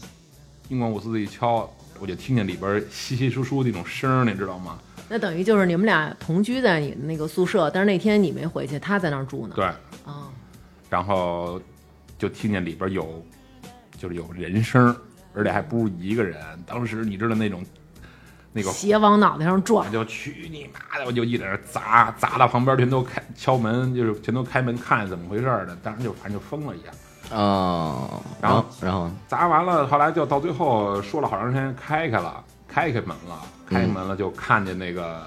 英光五四一敲，我就听见里边稀稀疏疏那种声儿，你知道吗？那等于就是你们俩同居在你那个宿舍，但是那天你没回去，他在那儿住呢。对，啊，然后就听见里边有，就是有人声儿，而且还不是一个人。当时你知道那种那个鞋往脑袋上撞我，就去你妈的！我就一在那砸，砸到旁边全都开敲门，就是全都开门看怎么回事儿的。当时就反正就疯了一样。哦，然后然后砸完了，后来就到最后说了好长时间，开开了，开开门了，开开门了就看见那个、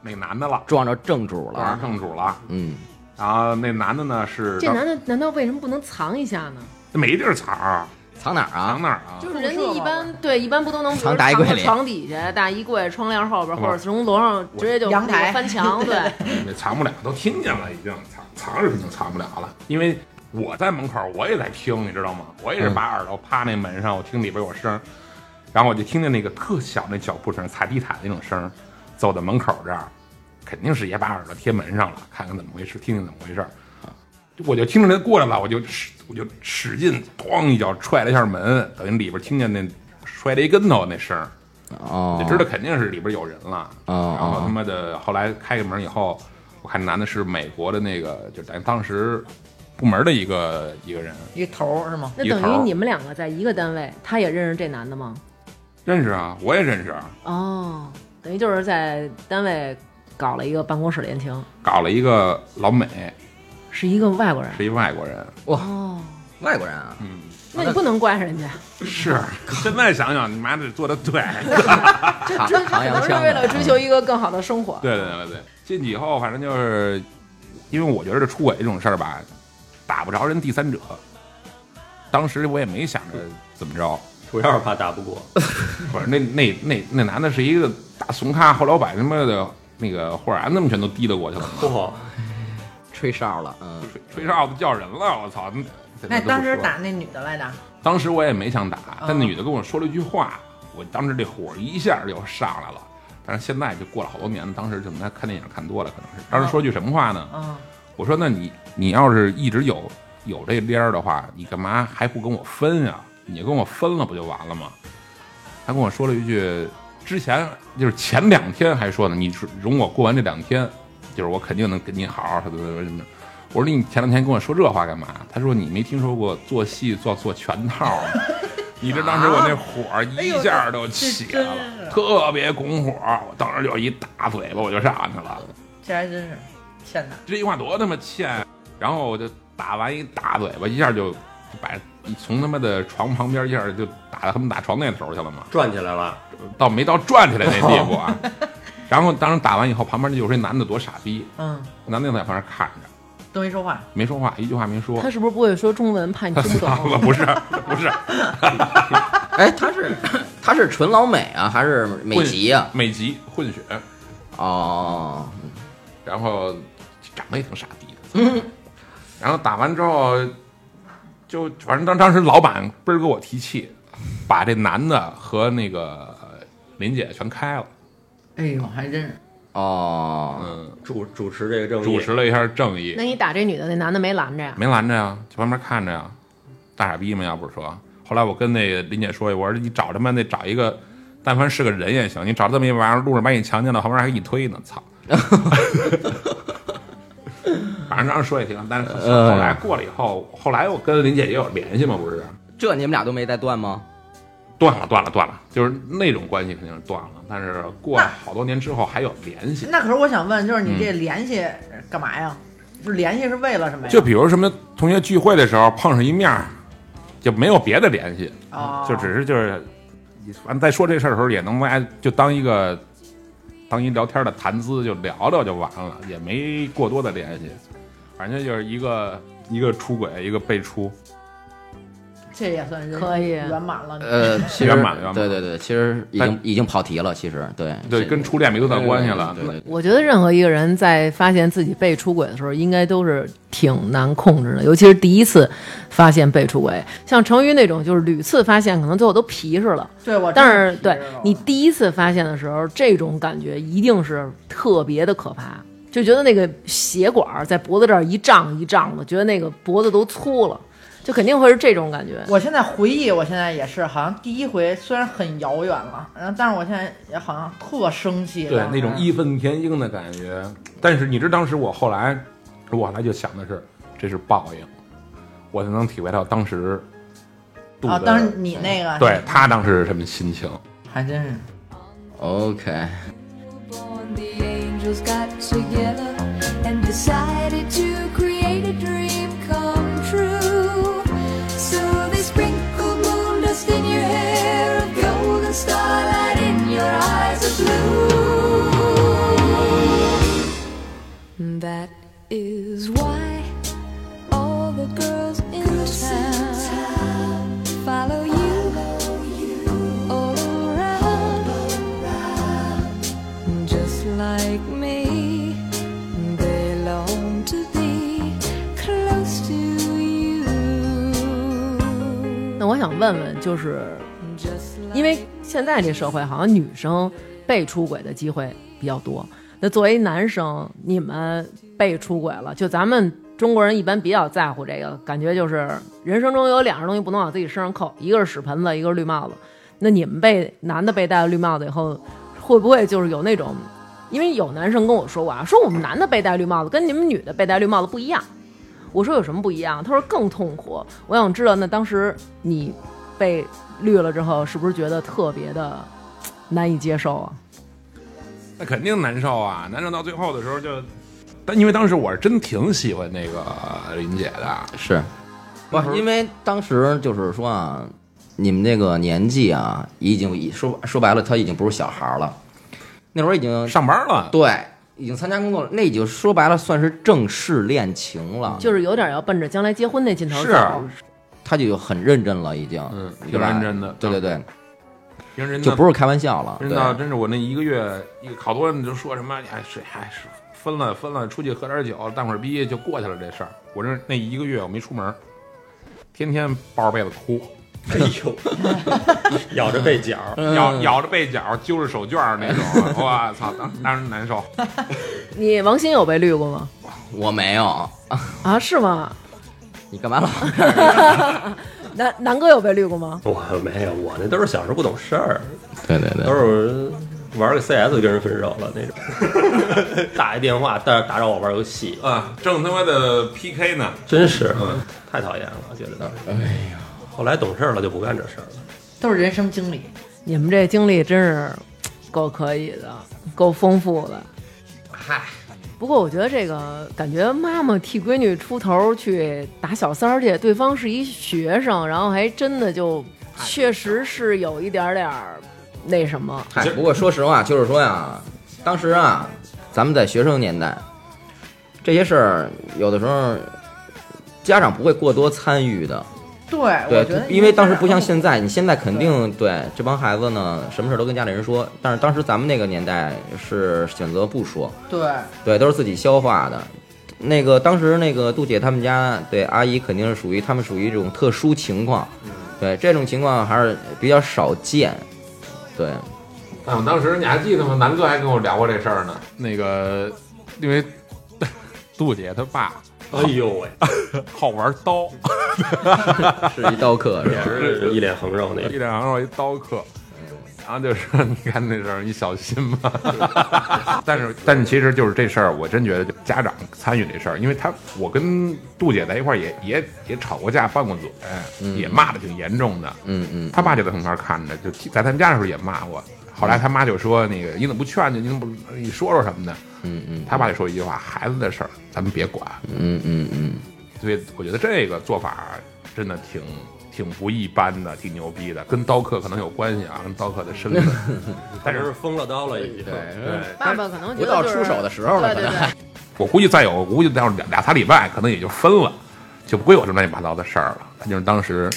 那个男的了，撞着正主了。撞上了，正主了。嗯，然后那男的呢是这男的难道为什么不能藏一下呢？没地儿藏，藏哪儿啊？藏？哪儿啊？就是人家一般对一般不都能藏大衣柜里。藏床底下、大衣柜、窗帘后边，或者从楼上直接就阳台。翻墙，对，那藏不了，都听见了，已经藏藏是肯定藏不了了，因为我在门口，我也在听，你知道吗？我也是把耳朵趴那门上，我听里边有声儿，然后我就听见那个特小那脚步声，踩地毯那种声儿，走到门口这儿，肯定是也把耳朵贴门上了，看看怎么回事，听听怎么回事儿。我就听着他过来了，我就使我就使劲咣一脚踹了一下门，等于里边听见那摔了一跟头那声就知道肯定是里边有人了。哦然后他妈的，后来开个门以后，我看男的是美国的那个，就咱当时部门的一个一个人，一头儿是吗？那等于你们两个在一个单位，他也认识这男的吗？认识啊，我也认识，哦，等于就是在单位搞了一个办公室恋情，搞了一个老美，是一个外国人。是一外国人，哦，外国人啊，嗯，那你不能怪人家，是。现在想想，你妈这做的对，这这可能是为了追求一个更好的生活。对对对对。进去以后，反正就是，因为我觉得这出轨这种事儿吧，打不着人第三者。当时我也没想着怎么着，主要是怕打不过。不是那那那那男的是一个大怂咖，后来我把他妈的那个霍尔安他们全都提溜过去了，嚯，吹哨了，嗯，吹吹哨子叫人了，我操！那当时打，那女的来的？当时我也没想打，但那女的跟我说了一句话，我当时这火一下就上来了。但是现在就过了好多年，当时可能他看电影看多了，可能是当时说句什么话呢？嗯，我说：“那你你要是一直有有这边儿的话，你干嘛还不跟我分呀？你跟我分了不就完了吗？”他跟我说了一句，之前就是前两天还说呢，你容我过完这两天，就是我肯定能跟你好好什么什么什么。我说你前两天跟我说这话干嘛？他说你没听说过做戏做做全套吗？你这当时我那火一下就起来了，特别拱火，我当时就一大嘴巴我就上去了。这还真是欠打。这句话多他妈欠！然后我就打完一大嘴巴，一下就把从他妈的床旁边一下就打到他们打床那头去了嘛，转起来了，到没到转起来那地步啊。然后当时打完以后，旁边有一男的多傻逼，嗯，男的在旁边看着，都没说话。没说话，一句话没说他。是不是不会说中文，怕你听不，懂？不是不是，哎，他是他是纯老美啊，还是美籍啊、美籍混血，哦，然后长得也挺傻逼的。嗯 然后打完之后，就反正当当时老板倍儿给我提气，把这男的和那个林姐全开了，哎呦，还真是。哦，嗯，主主持这个正义，主持了一下正义那，你打这女的，那男的没拦着呀？没拦着呀，就旁边看着呀，大傻逼嘛，要不是说。后来我跟那个林姐说，我说你找他妈得找一个，但凡是个人也行，你找这么一玩意儿，路上把你强奸了，旁边还给你推呢，操！反正当时说也挺，但是呃后来过了以后，后来我跟林姐也有联系嘛，不是？这你们俩都没再断吗？断了，断了，断了，就是那种关系肯定是断了，但是过了好多年之后还有联系。那可是我想问，就是你这联系干嘛呀？是联系是为了什么呀？就比如什么同学聚会的时候碰上一面，就没有别的联系，哦，就只是就是，反正在说这事儿的时候也能来就当一个当一聊天的谈资，就聊聊就完了，也没过多的联系，反正就是一个一个出轨，一个被出。这也算是可以圆满了。呃，其实圆满圆满对对对，其实已经已经跑题了，其实对对，跟初恋没多大关系了。对对对我觉得任何一个人在发现自己被出轨的时候，应该都是挺难控制的，尤其是第一次发现被出轨。像成瑜那种，就是屡次发现，可能最后都皮实了。对我但是对你第一次发现的时候，这种感觉一定是特别的可怕，就觉得那个血管儿在脖子这儿一胀一胀的，觉得那个脖子都粗了，就肯定会是这种感觉。我现在回忆，我现在也是，好像第一回虽然很遥远了，然后但是我现在也好像特生气。对那种义愤填膺的感觉。但是你知道，当时我后来，我后来就想的是，这是报应，我才能体会到当时杜啊，的当时你那个对他当时是什么心情。还真是。，OK，那我想问问，就是。因为现在这社会好像女生被出轨的机会比较多。那作为男生，你们被出轨了，就咱们中国人一般比较在乎这个，感觉就是人生中有两样东西不能往自己身上扣，一个是屎盆子，一个是绿帽子。那你们被男的被戴了绿帽子以后，会不会就是有那种？因为有男生跟我说过啊，说我们男的被戴绿帽子跟你们女的被戴绿帽子不一样。我说有什么不一样？他说更痛苦。我想知道，那当时你被绿了之后，是不是觉得特别的难以接受啊？那肯定难受啊！难受到最后的时候就，但因为当时我是真挺喜欢那个林姐的，是，不，因为当时就是说啊，你们那个年纪啊，已经已说说白了，他已经不是小孩儿了，那会儿已经上班了，对，已经参加工作了，那已经说白了算是正式恋情了，就是有点要奔着将来结婚那劲头是。他就很认真了，已经，嗯挺认真的。对对对，就不是开玩笑了，对，真的，真是我那一个月，一个好多人就说什么，哎，是还是分了分了，出去喝点酒，淡会儿逼就过去了这事儿。我这那一个月我没出门，天天抱着被子哭，哎呦，咬着被角，嗯咬咬着被角，揪着手绢儿那种，我操，当当时难受。你王鑫有被绿过吗？我没有，啊，是吗？你干嘛老？南南哥有被绿过吗？我没有，我那都是小时候不懂事儿，对对对都是玩个 CS 就跟人分手了那种，打一电话打打扰我玩游戏，啊，正他妈的 PK 呢，真是太讨厌了，我觉得当时。哎呀，后来懂事儿了就不干这事儿了。都是人生经历。你们这经历真是够可以的，够丰富的。嗨，不过我觉得这个感觉妈妈替闺女出头去打小三儿去，对方是一学生，然后还真的就确实是有一点点儿那什么。嗨，不过说实话，就是说呀，当时啊，咱们在学生年代，这些事儿有的时候家长不会过多参与的，对，对，因为当时不像现在，你现在肯定对这帮孩子呢，什么事儿都跟家里人说，但是当时咱们那个年代是选择不说，对对，都是自己消化的。那个当时那个杜姐他们家，对阿姨肯定是属于他们属于这种特殊情况，对这种情况还是比较少见，对，但我当时你还记得吗？南哥还跟我聊过这事儿呢。那个，因为 杜姐她爸哎呦喂，好玩刀，是一刀客是也吧？是一脸横肉那一脸横肉一刀客。然后就说：“你看那事儿，你小心吧。”但是，但是其实就是这事儿，我真觉得就家长参与这事儿，因为他我跟杜姐在一块儿也也也吵过架，拌过嘴，也骂的挺严重的。嗯嗯，他爸就在旁边看着，就在他们家的时候也骂过。后来他妈就说：“那个你怎么不劝劝？你怎么不你说说什么的？”嗯嗯他爸就说一句话：“孩子的事儿咱们别管。嗯嗯嗯，”所以我觉得这个做法真的挺挺不一般的，挺牛逼的，跟刀客可能有关系啊，跟刀客的身份。但是封了刀了已经。对对，爸爸可能觉不到出手的时候了，可能对对对，我估计再有，我估计再有两俩仨礼拜，可能也就分了，就不会有这乱七八糟的事儿了。就是当时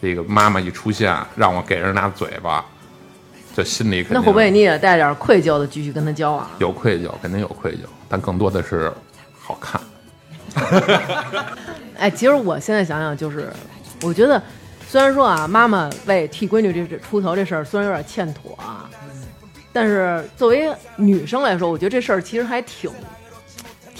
这个妈妈一出现，让我给人拿嘴巴，这心里肯定那会不会你也带点愧疚的继续跟他交往？有愧疚？肯定有愧疚，但更多的是好看。哎，其实我现在想想，就是我觉得，虽然说啊，妈妈为替闺女这这出头这事儿虽然有点欠妥啊，但是作为女生来说，我觉得这事儿其实还挺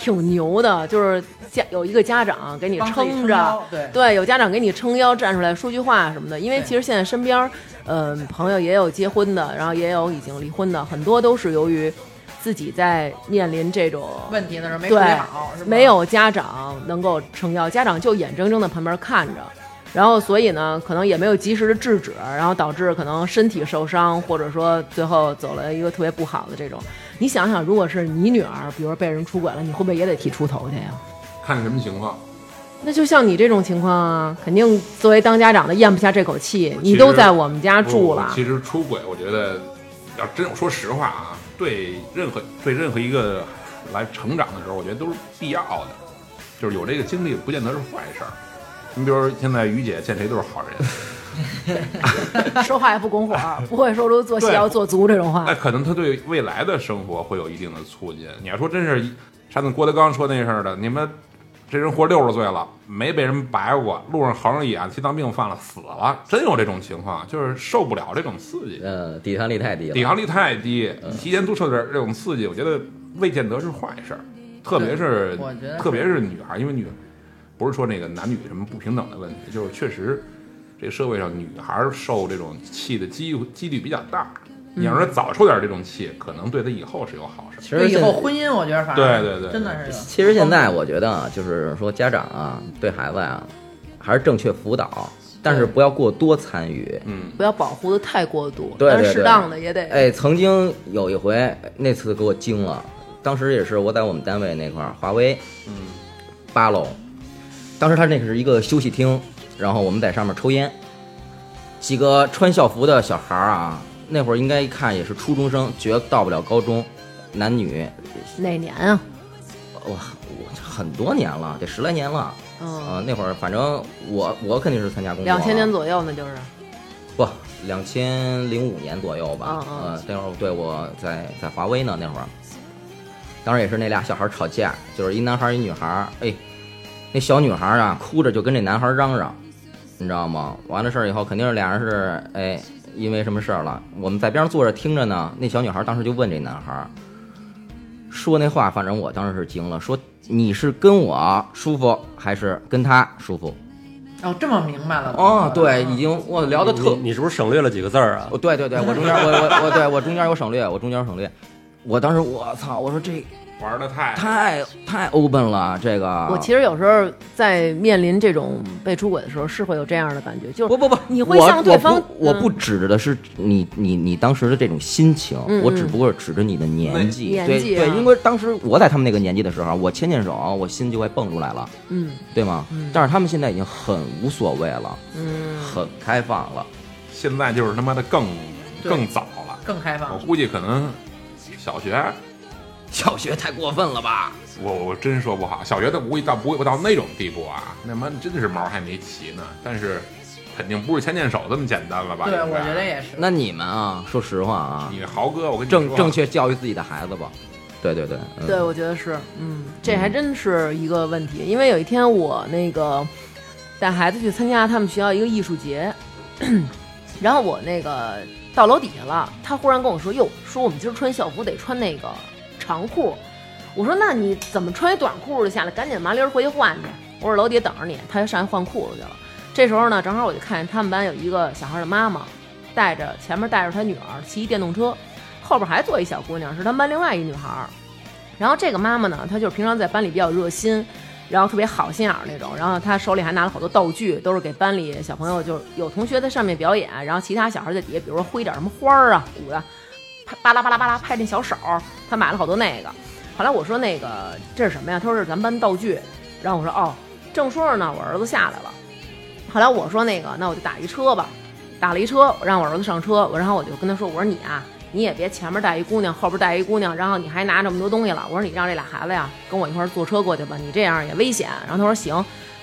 挺牛的，就是家有一个家长给你撑着撑，对对，有家长给你撑腰站出来说句话什么的。因为其实现在身边儿，嗯、朋友也有结婚的，然后也有已经离婚的，很多都是由于自己在面临这种问题的时候没处对理好，没有家长能够撑腰，家长就眼睁睁的旁边看着，然后所以呢，可能也没有及时的制止，然后导致可能身体受伤，或者说最后走了一个特别不好的这种。你想想，如果是你女儿，比如说被人出轨了，你会不会也得替出头去呀？看什么情况？那就像你这种情况啊，肯定作为当家长的咽不下这口气，你都在我们家住了，其实出轨，我觉得要真说实话啊，对任何对任何一个来成长的时候，我觉得都是必要的。就是有这个经历，不见得是坏事儿。你比如说，现在于姐见谁都是好人，说话也不拱火，不会说出做戏要做足这种话那。可能他对未来的生活会有一定的促进。你要说真是上次郭德纲说那事儿的，你们这人活六十岁了，没被人白过，路上横着眼，心脏病犯了，死了，真有这种情况，就是受不了这种刺激。呃，抵抗力太低了，抵抗力太低，你提前多受点这种刺激，我觉得未见得是坏事儿，特别是我觉得是特别是女孩儿，因为女不是说那个男女什么不平等的问题，就是确实这个社会上女孩受这种气的机几率比较大。你要是早受点这种气，可能对她以后是有好事。其实以后婚姻，我觉得反对正对对真的是其实现在我觉得啊，就是说家长啊对孩子啊、还是正确辅导，但是不要过多参与。嗯，不要保护的太过度，对对对但是适当的也得。哎，曾经有一回，那次给我惊了。当时也是我在我们单位那块儿，华为，嗯，八楼。当时他那是一个休息厅，然后我们在上面抽烟，几个穿校服的小孩儿啊，那会儿应该一看也是初中生，绝到不了高中，男女，哪年啊？我，我很多年了，得十来年了。嗯，啊，那会儿反正我我肯定是参加工作了，两千年左右呢就是。不，两千零五年左右吧。嗯嗯呃，那会儿对我在在华为呢，那会儿，当时也是那俩小孩吵架，就是一男孩儿一女孩儿。哎，那小女孩儿啊，哭着就跟这男孩儿嚷嚷，你知道吗？完了事儿以后，肯定是俩人是哎，因为什么事儿了？我们在边上坐着听着呢。那小女孩当时就问这男孩儿，说那话，反正我当时是惊了，说你是跟我舒服还是跟他舒服？哦，这么明白了哦，对，已经我聊的特你你是不是省略了几个字儿啊哦，？对对对，我中间我我我对我中间有省略，我中间有省略。我当时我操，我说这玩的太太太 open 了，这个。我其实有时候在面临这种被出轨的时候，是会有这样的感觉，就是不不不，你会我向对方我不我嗯。不指的是你你你当时的这种心情，我只不过是指着你的年纪，对年纪啊。对，因为当时我在他们那个年纪的时候，我牵牵手，我心就会蹦出来了，嗯。对吗？但是他们现在已经很无所谓了，嗯，很开放了。现在就是他妈的更更早了。更开放我。估计可能小学、小学太过分了吧？我我真说不好，小学的不会到不会到那种地步啊，那妈真的是毛还没齐呢，但是肯定不是牵牵手这么简单了吧？对，我觉得也是。那你们啊，说实话啊，你豪哥，我跟你说正正确教育自己的孩子吧。对对对，嗯对，我觉得是，嗯，这还真是一个问题。因为有一天我那个带孩子去参加他们学校一个艺术节，然后我那个到楼底下了，他忽然跟我说：“哟，说我们今儿穿校服得穿那个长裤。”我说：“那你怎么穿一短裤就下来？赶紧麻溜儿回去换去。”我说：“楼底下等着你。”他就上去换裤子去了。这时候呢，正好我就看见他们班有一个小孩的妈妈带着前面带着他女儿骑电动车，后边还坐一小姑娘，是他们班另外一女孩。然后这个妈妈呢，她就是平常在班里比较热心，然后特别好心眼那种。然后她手里还拿了好多道具，都是给班里小朋友，就是有同学在上面表演，然后其他小孩在底下，比如说挥点什么花儿啊、鼓的，巴拉巴拉巴拉拍那小手儿。她买了好多那个。后来我说那个这是什么呀？他说是咱们班道具。然后我说哦，正说着呢，我儿子下来了。后来我说那个，那我就打一车吧，打了一车，我让我儿子上车，我然后我就跟他说，我说你啊，你也别前面带一姑娘，后边带一姑娘，然后你还拿这么多东西了，我说你让这俩孩子呀跟我一块儿坐车过去吧，你这样也危险。然后他说行，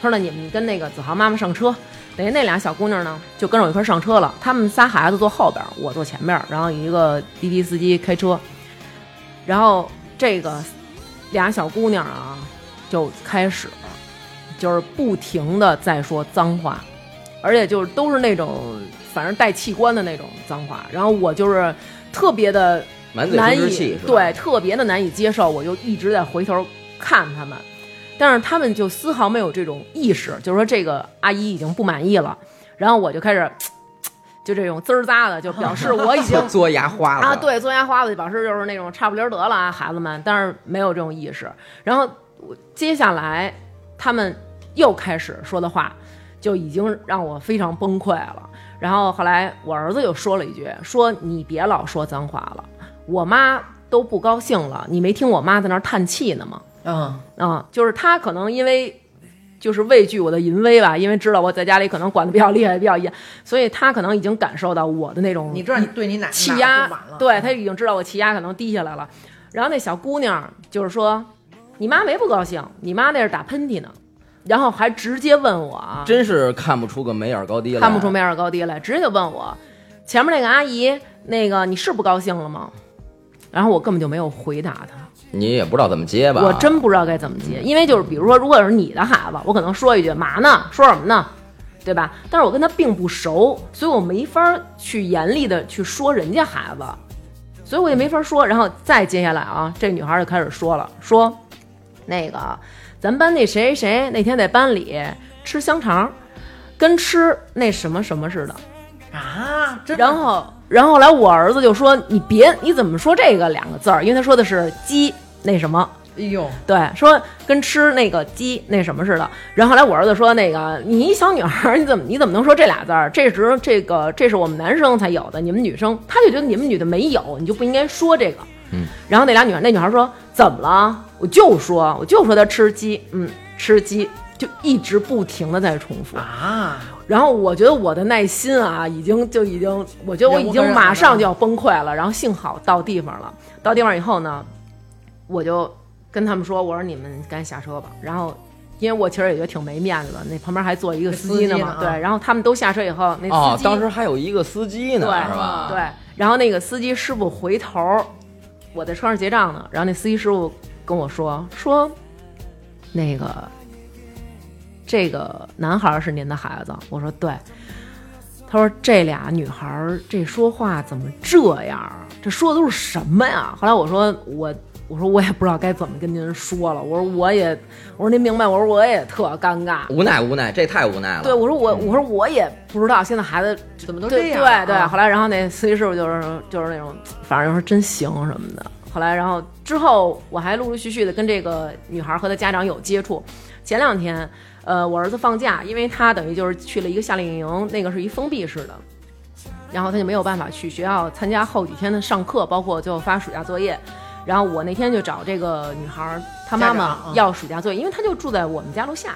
他说那你们跟那个子豪妈妈上车，等于那俩小姑娘呢就跟着我一块上车了，他们仨孩子坐后边，我坐前边，然后一个滴滴司机开车，然后这个俩小姑娘啊就开始就是不停的在说脏话，而且就是都是那种反正带器官的那种脏话，然后我就是特别的难以？对，特别的难以接受，我就一直在回头看他们，但是他们就丝毫没有这种意识，就是说这个阿姨已经不满意了，然后我就开始 就这种滋儿咂的，就表示我已经 做牙花了啊，，对，做牙花子表示就是那种差不离儿得了啊，孩子们，但是没有这种意识。然后接下来他们又开始说的话，就已经让我非常崩溃了。然后后来我儿子又说了一句，说你别老说脏话了，我妈都不高兴了，你没听我妈在那儿叹气呢吗？嗯，啊，就是他可能因为就是畏惧我的淫威吧，因为知道我在家里可能管的比较厉害，比较严，所以他可能已经感受到我的那种你知道你对你奶奶气压满了，对他已经知道我气压可能低下来了。然后那小姑娘就是说：“你妈没不高兴，你妈那是打喷嚏呢。”然后还直接问我啊，真是看不出个眉眼高低来，看不出眉眼高低来，直接就问我，前面那个阿姨，那个你是不高兴了吗？然后我根本就没有回答她。你也不知道怎么接吧？我真不知道该怎么接，因为就是比如说，如果是你的孩子，我可能说一句“嘛呢”，说什么呢，对吧？但是我跟他并不熟，所以我没法去严厉的去说人家孩子，所以我也没法说。然后再接下来啊，这女孩就开始说了，说那个咱班那谁谁谁那天在班里吃香肠，跟吃那什么什么似的。啊，真的然后，然后后来我儿子就说：“你别，你怎么说这个两个字儿？因为他说的是鸡那什么。”哎呦，对，说跟吃那个鸡那什么似的。然后后来我儿子说：“那个你一小女孩儿，你怎么你怎么能说这俩字儿？这是这个这是我们男生才有的，你们女生他就觉得你们女的没有，你就不应该说这个。”嗯。然后那俩女孩，那女孩说：“怎么了？我就说，我就说她吃鸡，嗯，吃鸡，就一直不停的在重复。啊，然后我觉得我的耐心啊，已经就已经，我觉得我已经马上就要崩溃了。然后幸好到地方了，到地方以后呢，我就跟他们说：“我说你们赶紧下车吧。”然后，因为我其实也觉得挺没面子的，那旁边还坐一个司机呢嘛，对。然后他们都下车以后，那哦司，机、当时还有一个司机呢，对是吧？对，然后那个司机师傅回头，我在车上结账呢，然后那司机师傅跟我说说，那个这个男孩儿是您的孩子，我说对。他说：“这俩女孩儿这说话怎么这样啊？这说的都是什么呀？”后来我说：“我我说我也不知道该怎么跟您说了。我说我也我说您明白？我说我也特尴尬。无奈无奈，这太无奈了。对，我说我我说我也不知道现在孩子怎么都对这样对对，啊后来然后那司机师傅就是就是那种，反正就是真行什么的。后来然后之后我还陆陆续续的跟这个女孩和她家长有接触。前两天，呃，我儿子放假，因为他等于就是去了一个夏令营，那个是一封闭式的，然后他就没有办法去学校参加后几天的上课，包括最后发暑假作业。然后我那天就找这个女孩儿，她妈妈要暑假作业，因为她就住在我们家楼下。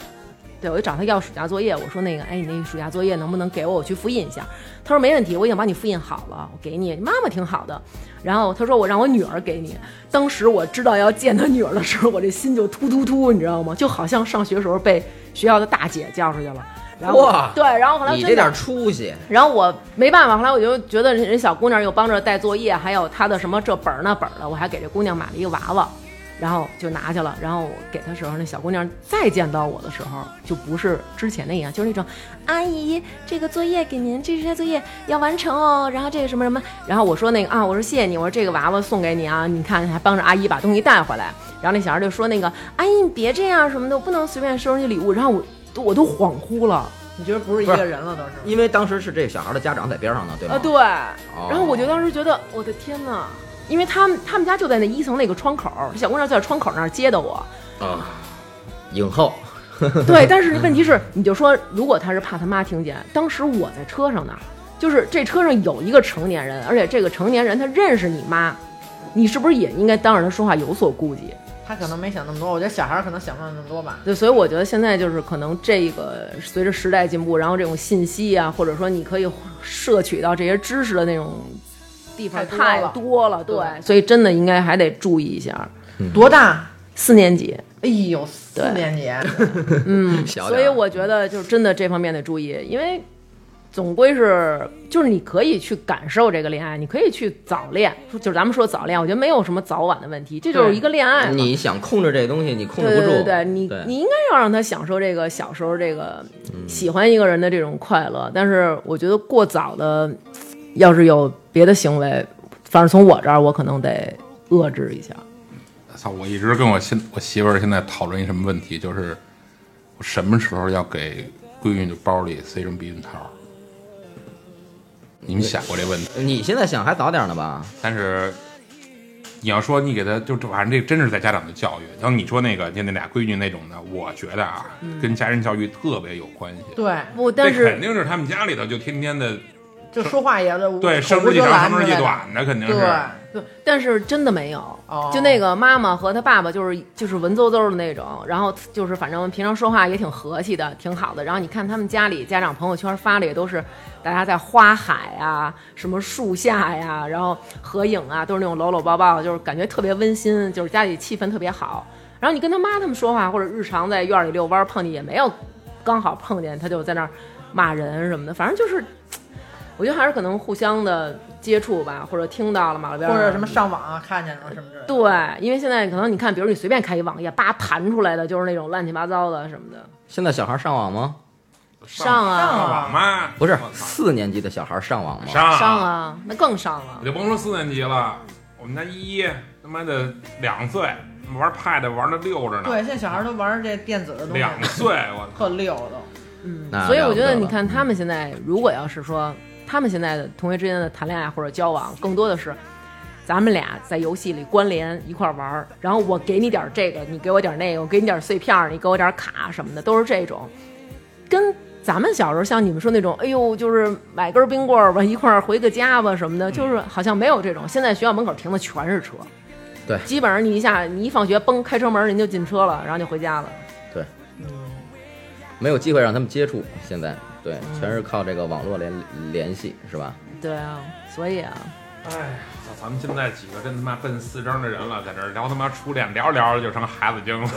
对，我就找她要暑假作业，我说那个，哎，你那暑假作业能不能给我，我去复印一下？她说没问题，我已经帮你复印好了，我给你，妈妈挺好的。然后她说我让我女儿给你，当时我知道要见她女儿的时候，我这心就突突突，你知道吗？就好像上学时候被学校的大姐叫出去了。然后对，然后后来你这点出息，然后我没办法，后来我就觉得人小姑娘又帮着带作业，还有她的什么这本儿那本儿的，我还给这姑娘买了一个娃娃，然后就拿去了。然后我给她时候，那小姑娘再见到我的时候，就不是之前那样，就是那种阿姨，这个作业给您，这是作业要完成哦。然后这个什么什么，然后我说那个啊，我说谢谢你，我说这个娃娃送给你啊，你看还帮着阿姨把东西带回来。然后那小孩就说那个阿姨你别这样什么的，我不能随便收人家礼物。然后我我都恍惚了。你觉得不是一个人了都是？因为当时是这小孩的家长在边上呢，对吧？啊，对。然后我就当时觉得，我的天呐，因为他们他们家就在那一层那个窗口，小姑娘就在窗口那儿接的我。啊，影后，对，但是问题是，你就说，如果他是怕他妈听见，当时我在车上呢，就是这车上有一个成年人，而且这个成年人他认识你妈，你是不是也应该当着他说话有所顾忌？他可能没想那么多，我觉得小孩儿可能想不了那么多吧。对，所以我觉得现在就是可能这个随着时代进步，然后这种信息啊，或者说你可以摄取到这些知识的那种地方太太多多了，对，所以真的应该还得注意一下。多大？四年级，哎呦，四年级，嗯，小点儿。所以我觉得就是真的这方面得注意，因为总归是就是你可以去感受这个恋爱，你可以去早恋，就是咱们说早恋，我觉得没有什么早晚的问题，这就是一个恋爱。你想控制这东西，你控制不住。对对对对，你对你应该要让他享受这个小时候这个喜欢一个人的这种快乐，但是我觉得过早的，要是有别的行为，反正从我这儿我可能得遏制一下。操！我一直跟我现我媳妇儿现在讨论一什么问题，就是我什么时候要给闺女的包里塞上避孕套？你们想过这问题？你现在想还早点呢吧？但是你要说你给她，就反正这真是在家长的教育。然后你说那个，就那俩闺女那种的，我觉得啊，跟家人教育特别有关系。对，不，但是肯定是他们家里头就天天的就说话也是对长、生殖器栏之类的。短的，肯定是。对，但是真的没有。哦就那个妈妈和他爸爸就是就是文绉绉的那种，然后就是反正平常说话也挺和气的，挺好的。然后你看他们家里家长朋友圈发的也都是大家在花海啊、什么树下呀，然后合影啊，都是那种搂搂抱抱，就是感觉特别温馨，就是家里气氛特别好。然后你跟他妈他们说话，或者日常在院里遛弯碰见也没有刚好碰见他就在那儿骂人什么的，反正就是。我觉得还是可能互相的接触吧，或者听到了马路边或者什么上网啊看见了什么之类的。对，因为现在可能你看，比如你随便开一网页，叭弹出来的就是那种乱七八糟的什么的。现在小孩上网吗？上啊上网吗？不是四年级的小孩上网吗？上上！啊，那更上了你。就甭说四年级了，我们家依依他妈的两岁，玩 Pad 玩的溜着呢。对，现在小孩都玩这电子的东西，两岁，我！特溜都。嗯，所以我觉得你看他们现在，如果要是说他们现在的同学之间的谈恋爱或者交往，更多的是咱们俩在游戏里关联一块玩儿，然后我给你点这个，你给我点那个，我给你点碎片儿，你给我点卡什么的，都是这种。跟咱们小时候像你们说那种，哎呦，就是买根冰棍儿吧，一块儿回个家吧什么的，就是好像没有这种。现在学校门口停的全是车，对基本上你一下你一放学，嘣，开车门人就进车了，然后就回家了。没有机会让他们接触，现在对，全是靠这个网络联联系，是吧？对啊，所以啊，哎，操咱们现在几个真他妈奔四张的人了，在这儿聊他妈初恋，聊着聊着就成孩子精了，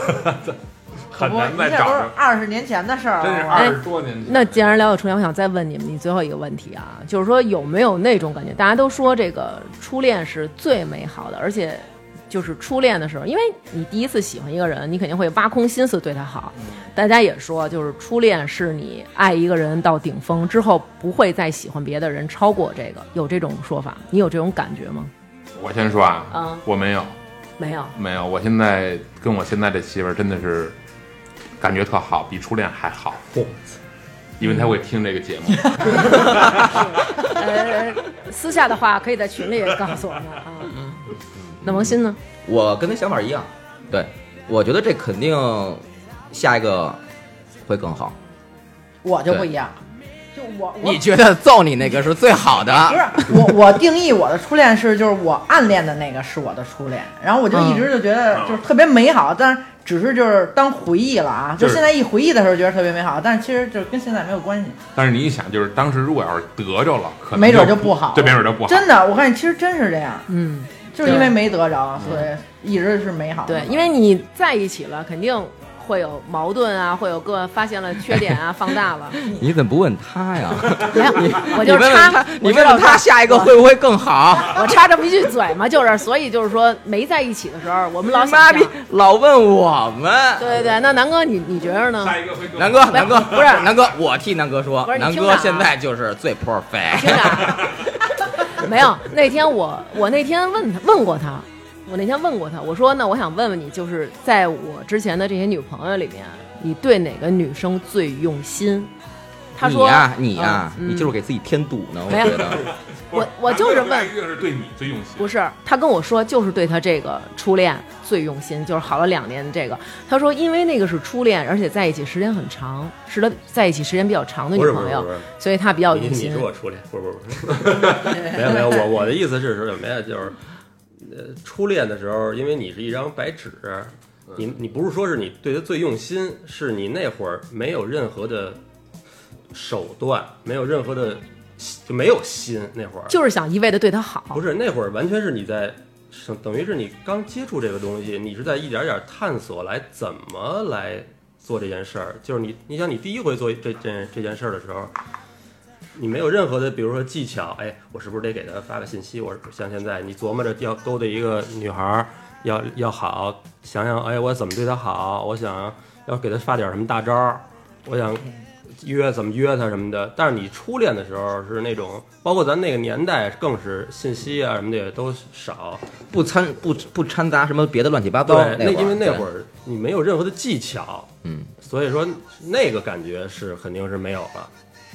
很不，难再找着。二十年前的事儿真是二十多年前。那既然聊到初恋，我想再问你们，你最后一个问题啊，就是说有没有那种感觉？大家都说这个初恋是最美好的，而且就是初恋的时候，因为你第一次喜欢一个人，你肯定会挖空心思对他好。大家也说，就是初恋是你爱一个人到顶峰之后，不会再喜欢别的人超过这个，有这种说法？你有这种感觉吗？我先说啊，嗯我没有，没有。没有，我现在跟我现在这媳妇儿真的是感觉特好，比初恋还好。因为他会听这个节目，呃，私下的话可以在群里告诉我们啊。那王鑫呢？我跟他想法一样，对，我觉得这肯定下一个会更好。我就不一样，就我我你觉得揍你那个是最好的？不是我，我定义我的初恋是，就是我暗恋的那个是我的初恋，然后我就一直就觉得就是特别美好，但是只是就是当回忆了啊，就就是现在一回忆的时候觉得特别美好，但是其实就是跟现在没有关系，但是你一想，就是当时如果要是得着了，可能没准就不好对，没准就不好。真的，我看其实真是这样，嗯，就是因为没得着，所以一直是美好的。对，因为你在一起了，肯定会有矛盾啊，会有各发现了缺点啊，放大了。你怎么不问他呀？没有，我就是插问问他，，你问问他下一个会不会更好？我插这么一句嘴嘛，就是所以就是说没在一起的时候，我们老妈逼想。，老问我们。对对对，那南哥你你觉着呢？下一个会南哥，南哥不是南哥，我替南哥说南哥现在就是最 perfect。没有。那天我我那天问他问过他，我那天问过他，我说那我想问问你，就是在我之前的这些女朋友里面，你对哪个女生最用心？他说你呀，你呀，嗯你就是给自己添堵呢，我觉得。不我我就是问一定是对你最用心。不是，他跟我说就是对他这个初恋最用心，就是好了两年的这个。他说因为那个是初恋，而且在一起时间很长，是他在一起时间比较长的女朋友所以他比较用心你是。我初恋，不是不是不是，没有没有，我我的意思是说什么呀？就是呃，初恋的时候，因为你是一张白纸，你你不是说是你对他最用心，是你那会儿没有任何的手段，没有任何的就没有心，那会儿就是想一味的对他好，不是那会儿完全是你在。是等于是你刚接触这个东西，你是在一点点探索来怎么来做这件事儿。就是你，你想你第一回做这这这件事儿的时候，你没有任何的，比如说技巧，哎，我是不是得给他发个信息？我像现在你琢磨着要勾搭一个女孩儿，要要好，想想，哎，我怎么对她好？我想要给她发点什么大招儿，我想约怎么约他什么的。但是你初恋的时候是那种，包括咱那个年代更是信息啊什么的也都少，不掺不不掺杂什么别的乱七八糟。对，那因为那会儿儿你没有任何的技巧，嗯所以说那个感觉是肯定是没有了，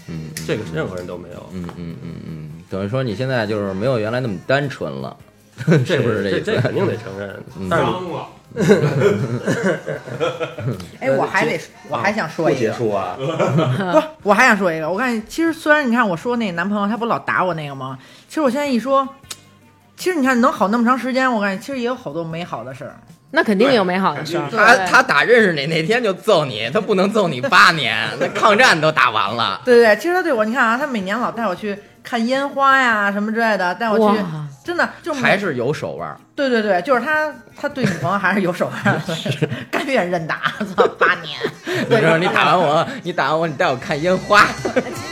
嗯这个是任何人都没有。嗯嗯嗯嗯，等于说你现在就是没有原来那么单纯了，这 是不是意思？这这肯定得承认，脏了，哎，我还得我还想说一个，结束啊，不，我还想说一个。我看其实虽然你看我说那男朋友他不老打我那个吗？其实我现在一说，其实你看能好那么长时间，我感觉其实也有好多美好的事儿。那肯定有美好的事儿。他他打认识你那天就揍你，他不能揍你八年，那抗战都打完了。对对对，其实他对我，你看啊，他每年老带我去看烟花呀什么之类的，带我去，哇，真的就每还是有手腕儿，对对对，就是他，他对女朋友还是有手腕的，甘愿认打，操八年。你说你打完我，你打完我，你带我看烟花。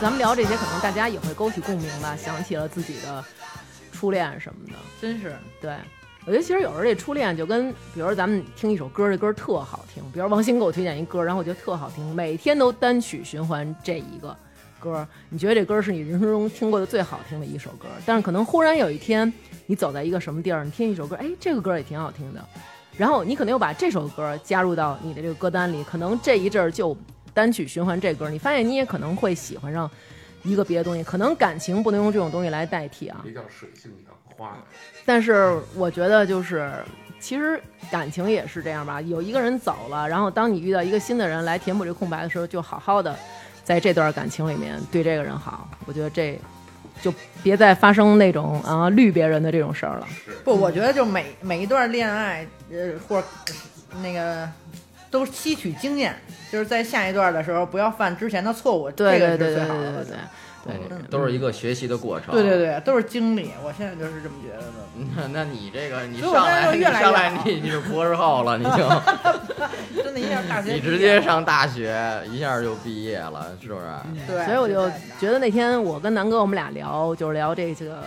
咱们聊这些，可能大家也会勾起共鸣吧，想起了自己的初恋什么的。真是，对，我觉得其实有时候这初恋就跟，比如说咱们听一首歌，这歌特好听，比如王鑫给我推荐一歌，然后我觉得特好听，每天都单曲循环这一个歌，你觉得这歌是你人生中听过的最好听的一首歌，但是可能忽然有一天你走在一个什么地儿，你听一首歌，哎，这个歌也挺好听的，然后你可能又把这首歌加入到你的这个歌单里，可能这一阵儿就单曲循环这歌，你发现你也可能会喜欢上一个别的东西，可能感情不能用这种东西来代替啊，比较水性杨花。但是我觉得就是，其实感情也是这样吧。有一个人走了，然后当你遇到一个新的人来填补这空白的时候，就好好的在这段感情里面对这个人好。我觉得这就别再发生那种啊绿别人的这种事儿了。不，我觉得就每每一段恋爱，呃，或那个都吸取经验，就是在下一段的时候不要犯之前的错误，对这个对对对是最好的。对对对。对嗯都是一个学习的过程。对对对，都是经历，我现在就是这么觉得的。那那你这个，你上来越来越上来好你你是博士后了，你就 真的，一下大学你直接上大学，一下就毕业了，是不是？对，所以我就觉得那天我跟南哥我们俩聊，就是聊这个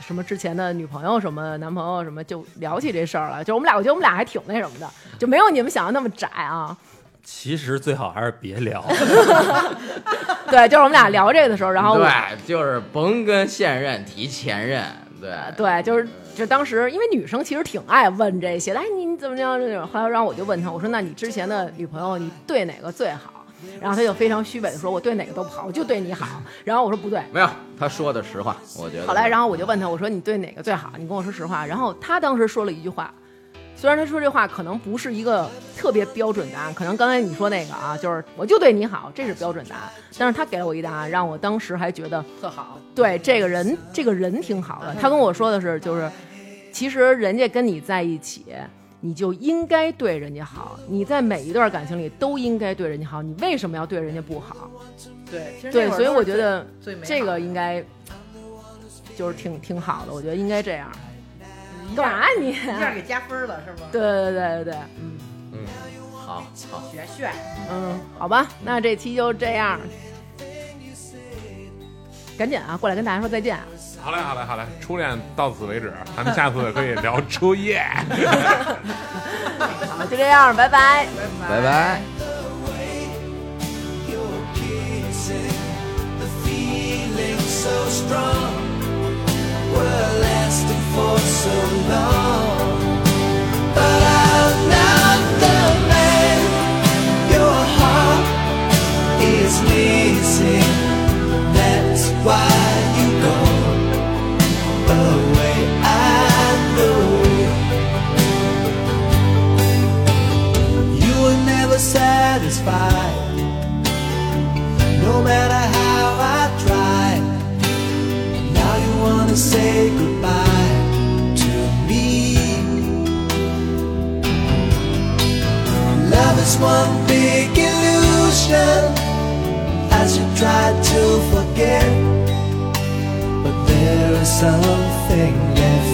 什么之前的女朋友什么男朋友什么，就聊起这事儿了。就我们俩，我觉得我们俩还挺那什么的，就没有你们想的那么窄啊。其实最好还是别聊，对，就是我们俩聊这个的时候，然后对，就是甭跟现任提前任，对对，就是就当时因为女生其实挺爱问这些的，哎，你你怎么样这种。后来然后我就问他，我说那你之前的女朋友，你对哪个最好？然后他就非常虚伪的说，我对哪个都不好，我就对你好。然后我说不对，没有，他说的实话，我觉得。后来，然后我就问他，我说你对哪个最好？你跟我说实话。然后他当时说了一句话，虽然他说这话可能不是一个特别标准答案，可能刚才你说那个啊，就是我就对你好，这是标准答案。但是他给了我一答案，让我当时还觉得特好。对这个人，这个人挺好的。他跟我说的是，就是其实人家跟你在一起，你就应该对人家好。你在每一段感情里都应该对人家好，你为什么要对人家不好？对，其实对，所以我觉得这个应该就是挺挺好的。我觉得应该这样。干嘛你？一下给加分了是吗？对对对对对，嗯嗯，好好，学炫。嗯，好吧，那这期就这样。赶紧啊，过来跟大家说再见。好嘞，好嘞，好嘞，初恋到此为止，咱们下次可以聊初夜。好，就这样，拜拜。拜拜。So strong. Satisfied. No matter how Is one big illusion as you try to forget. But there is something left.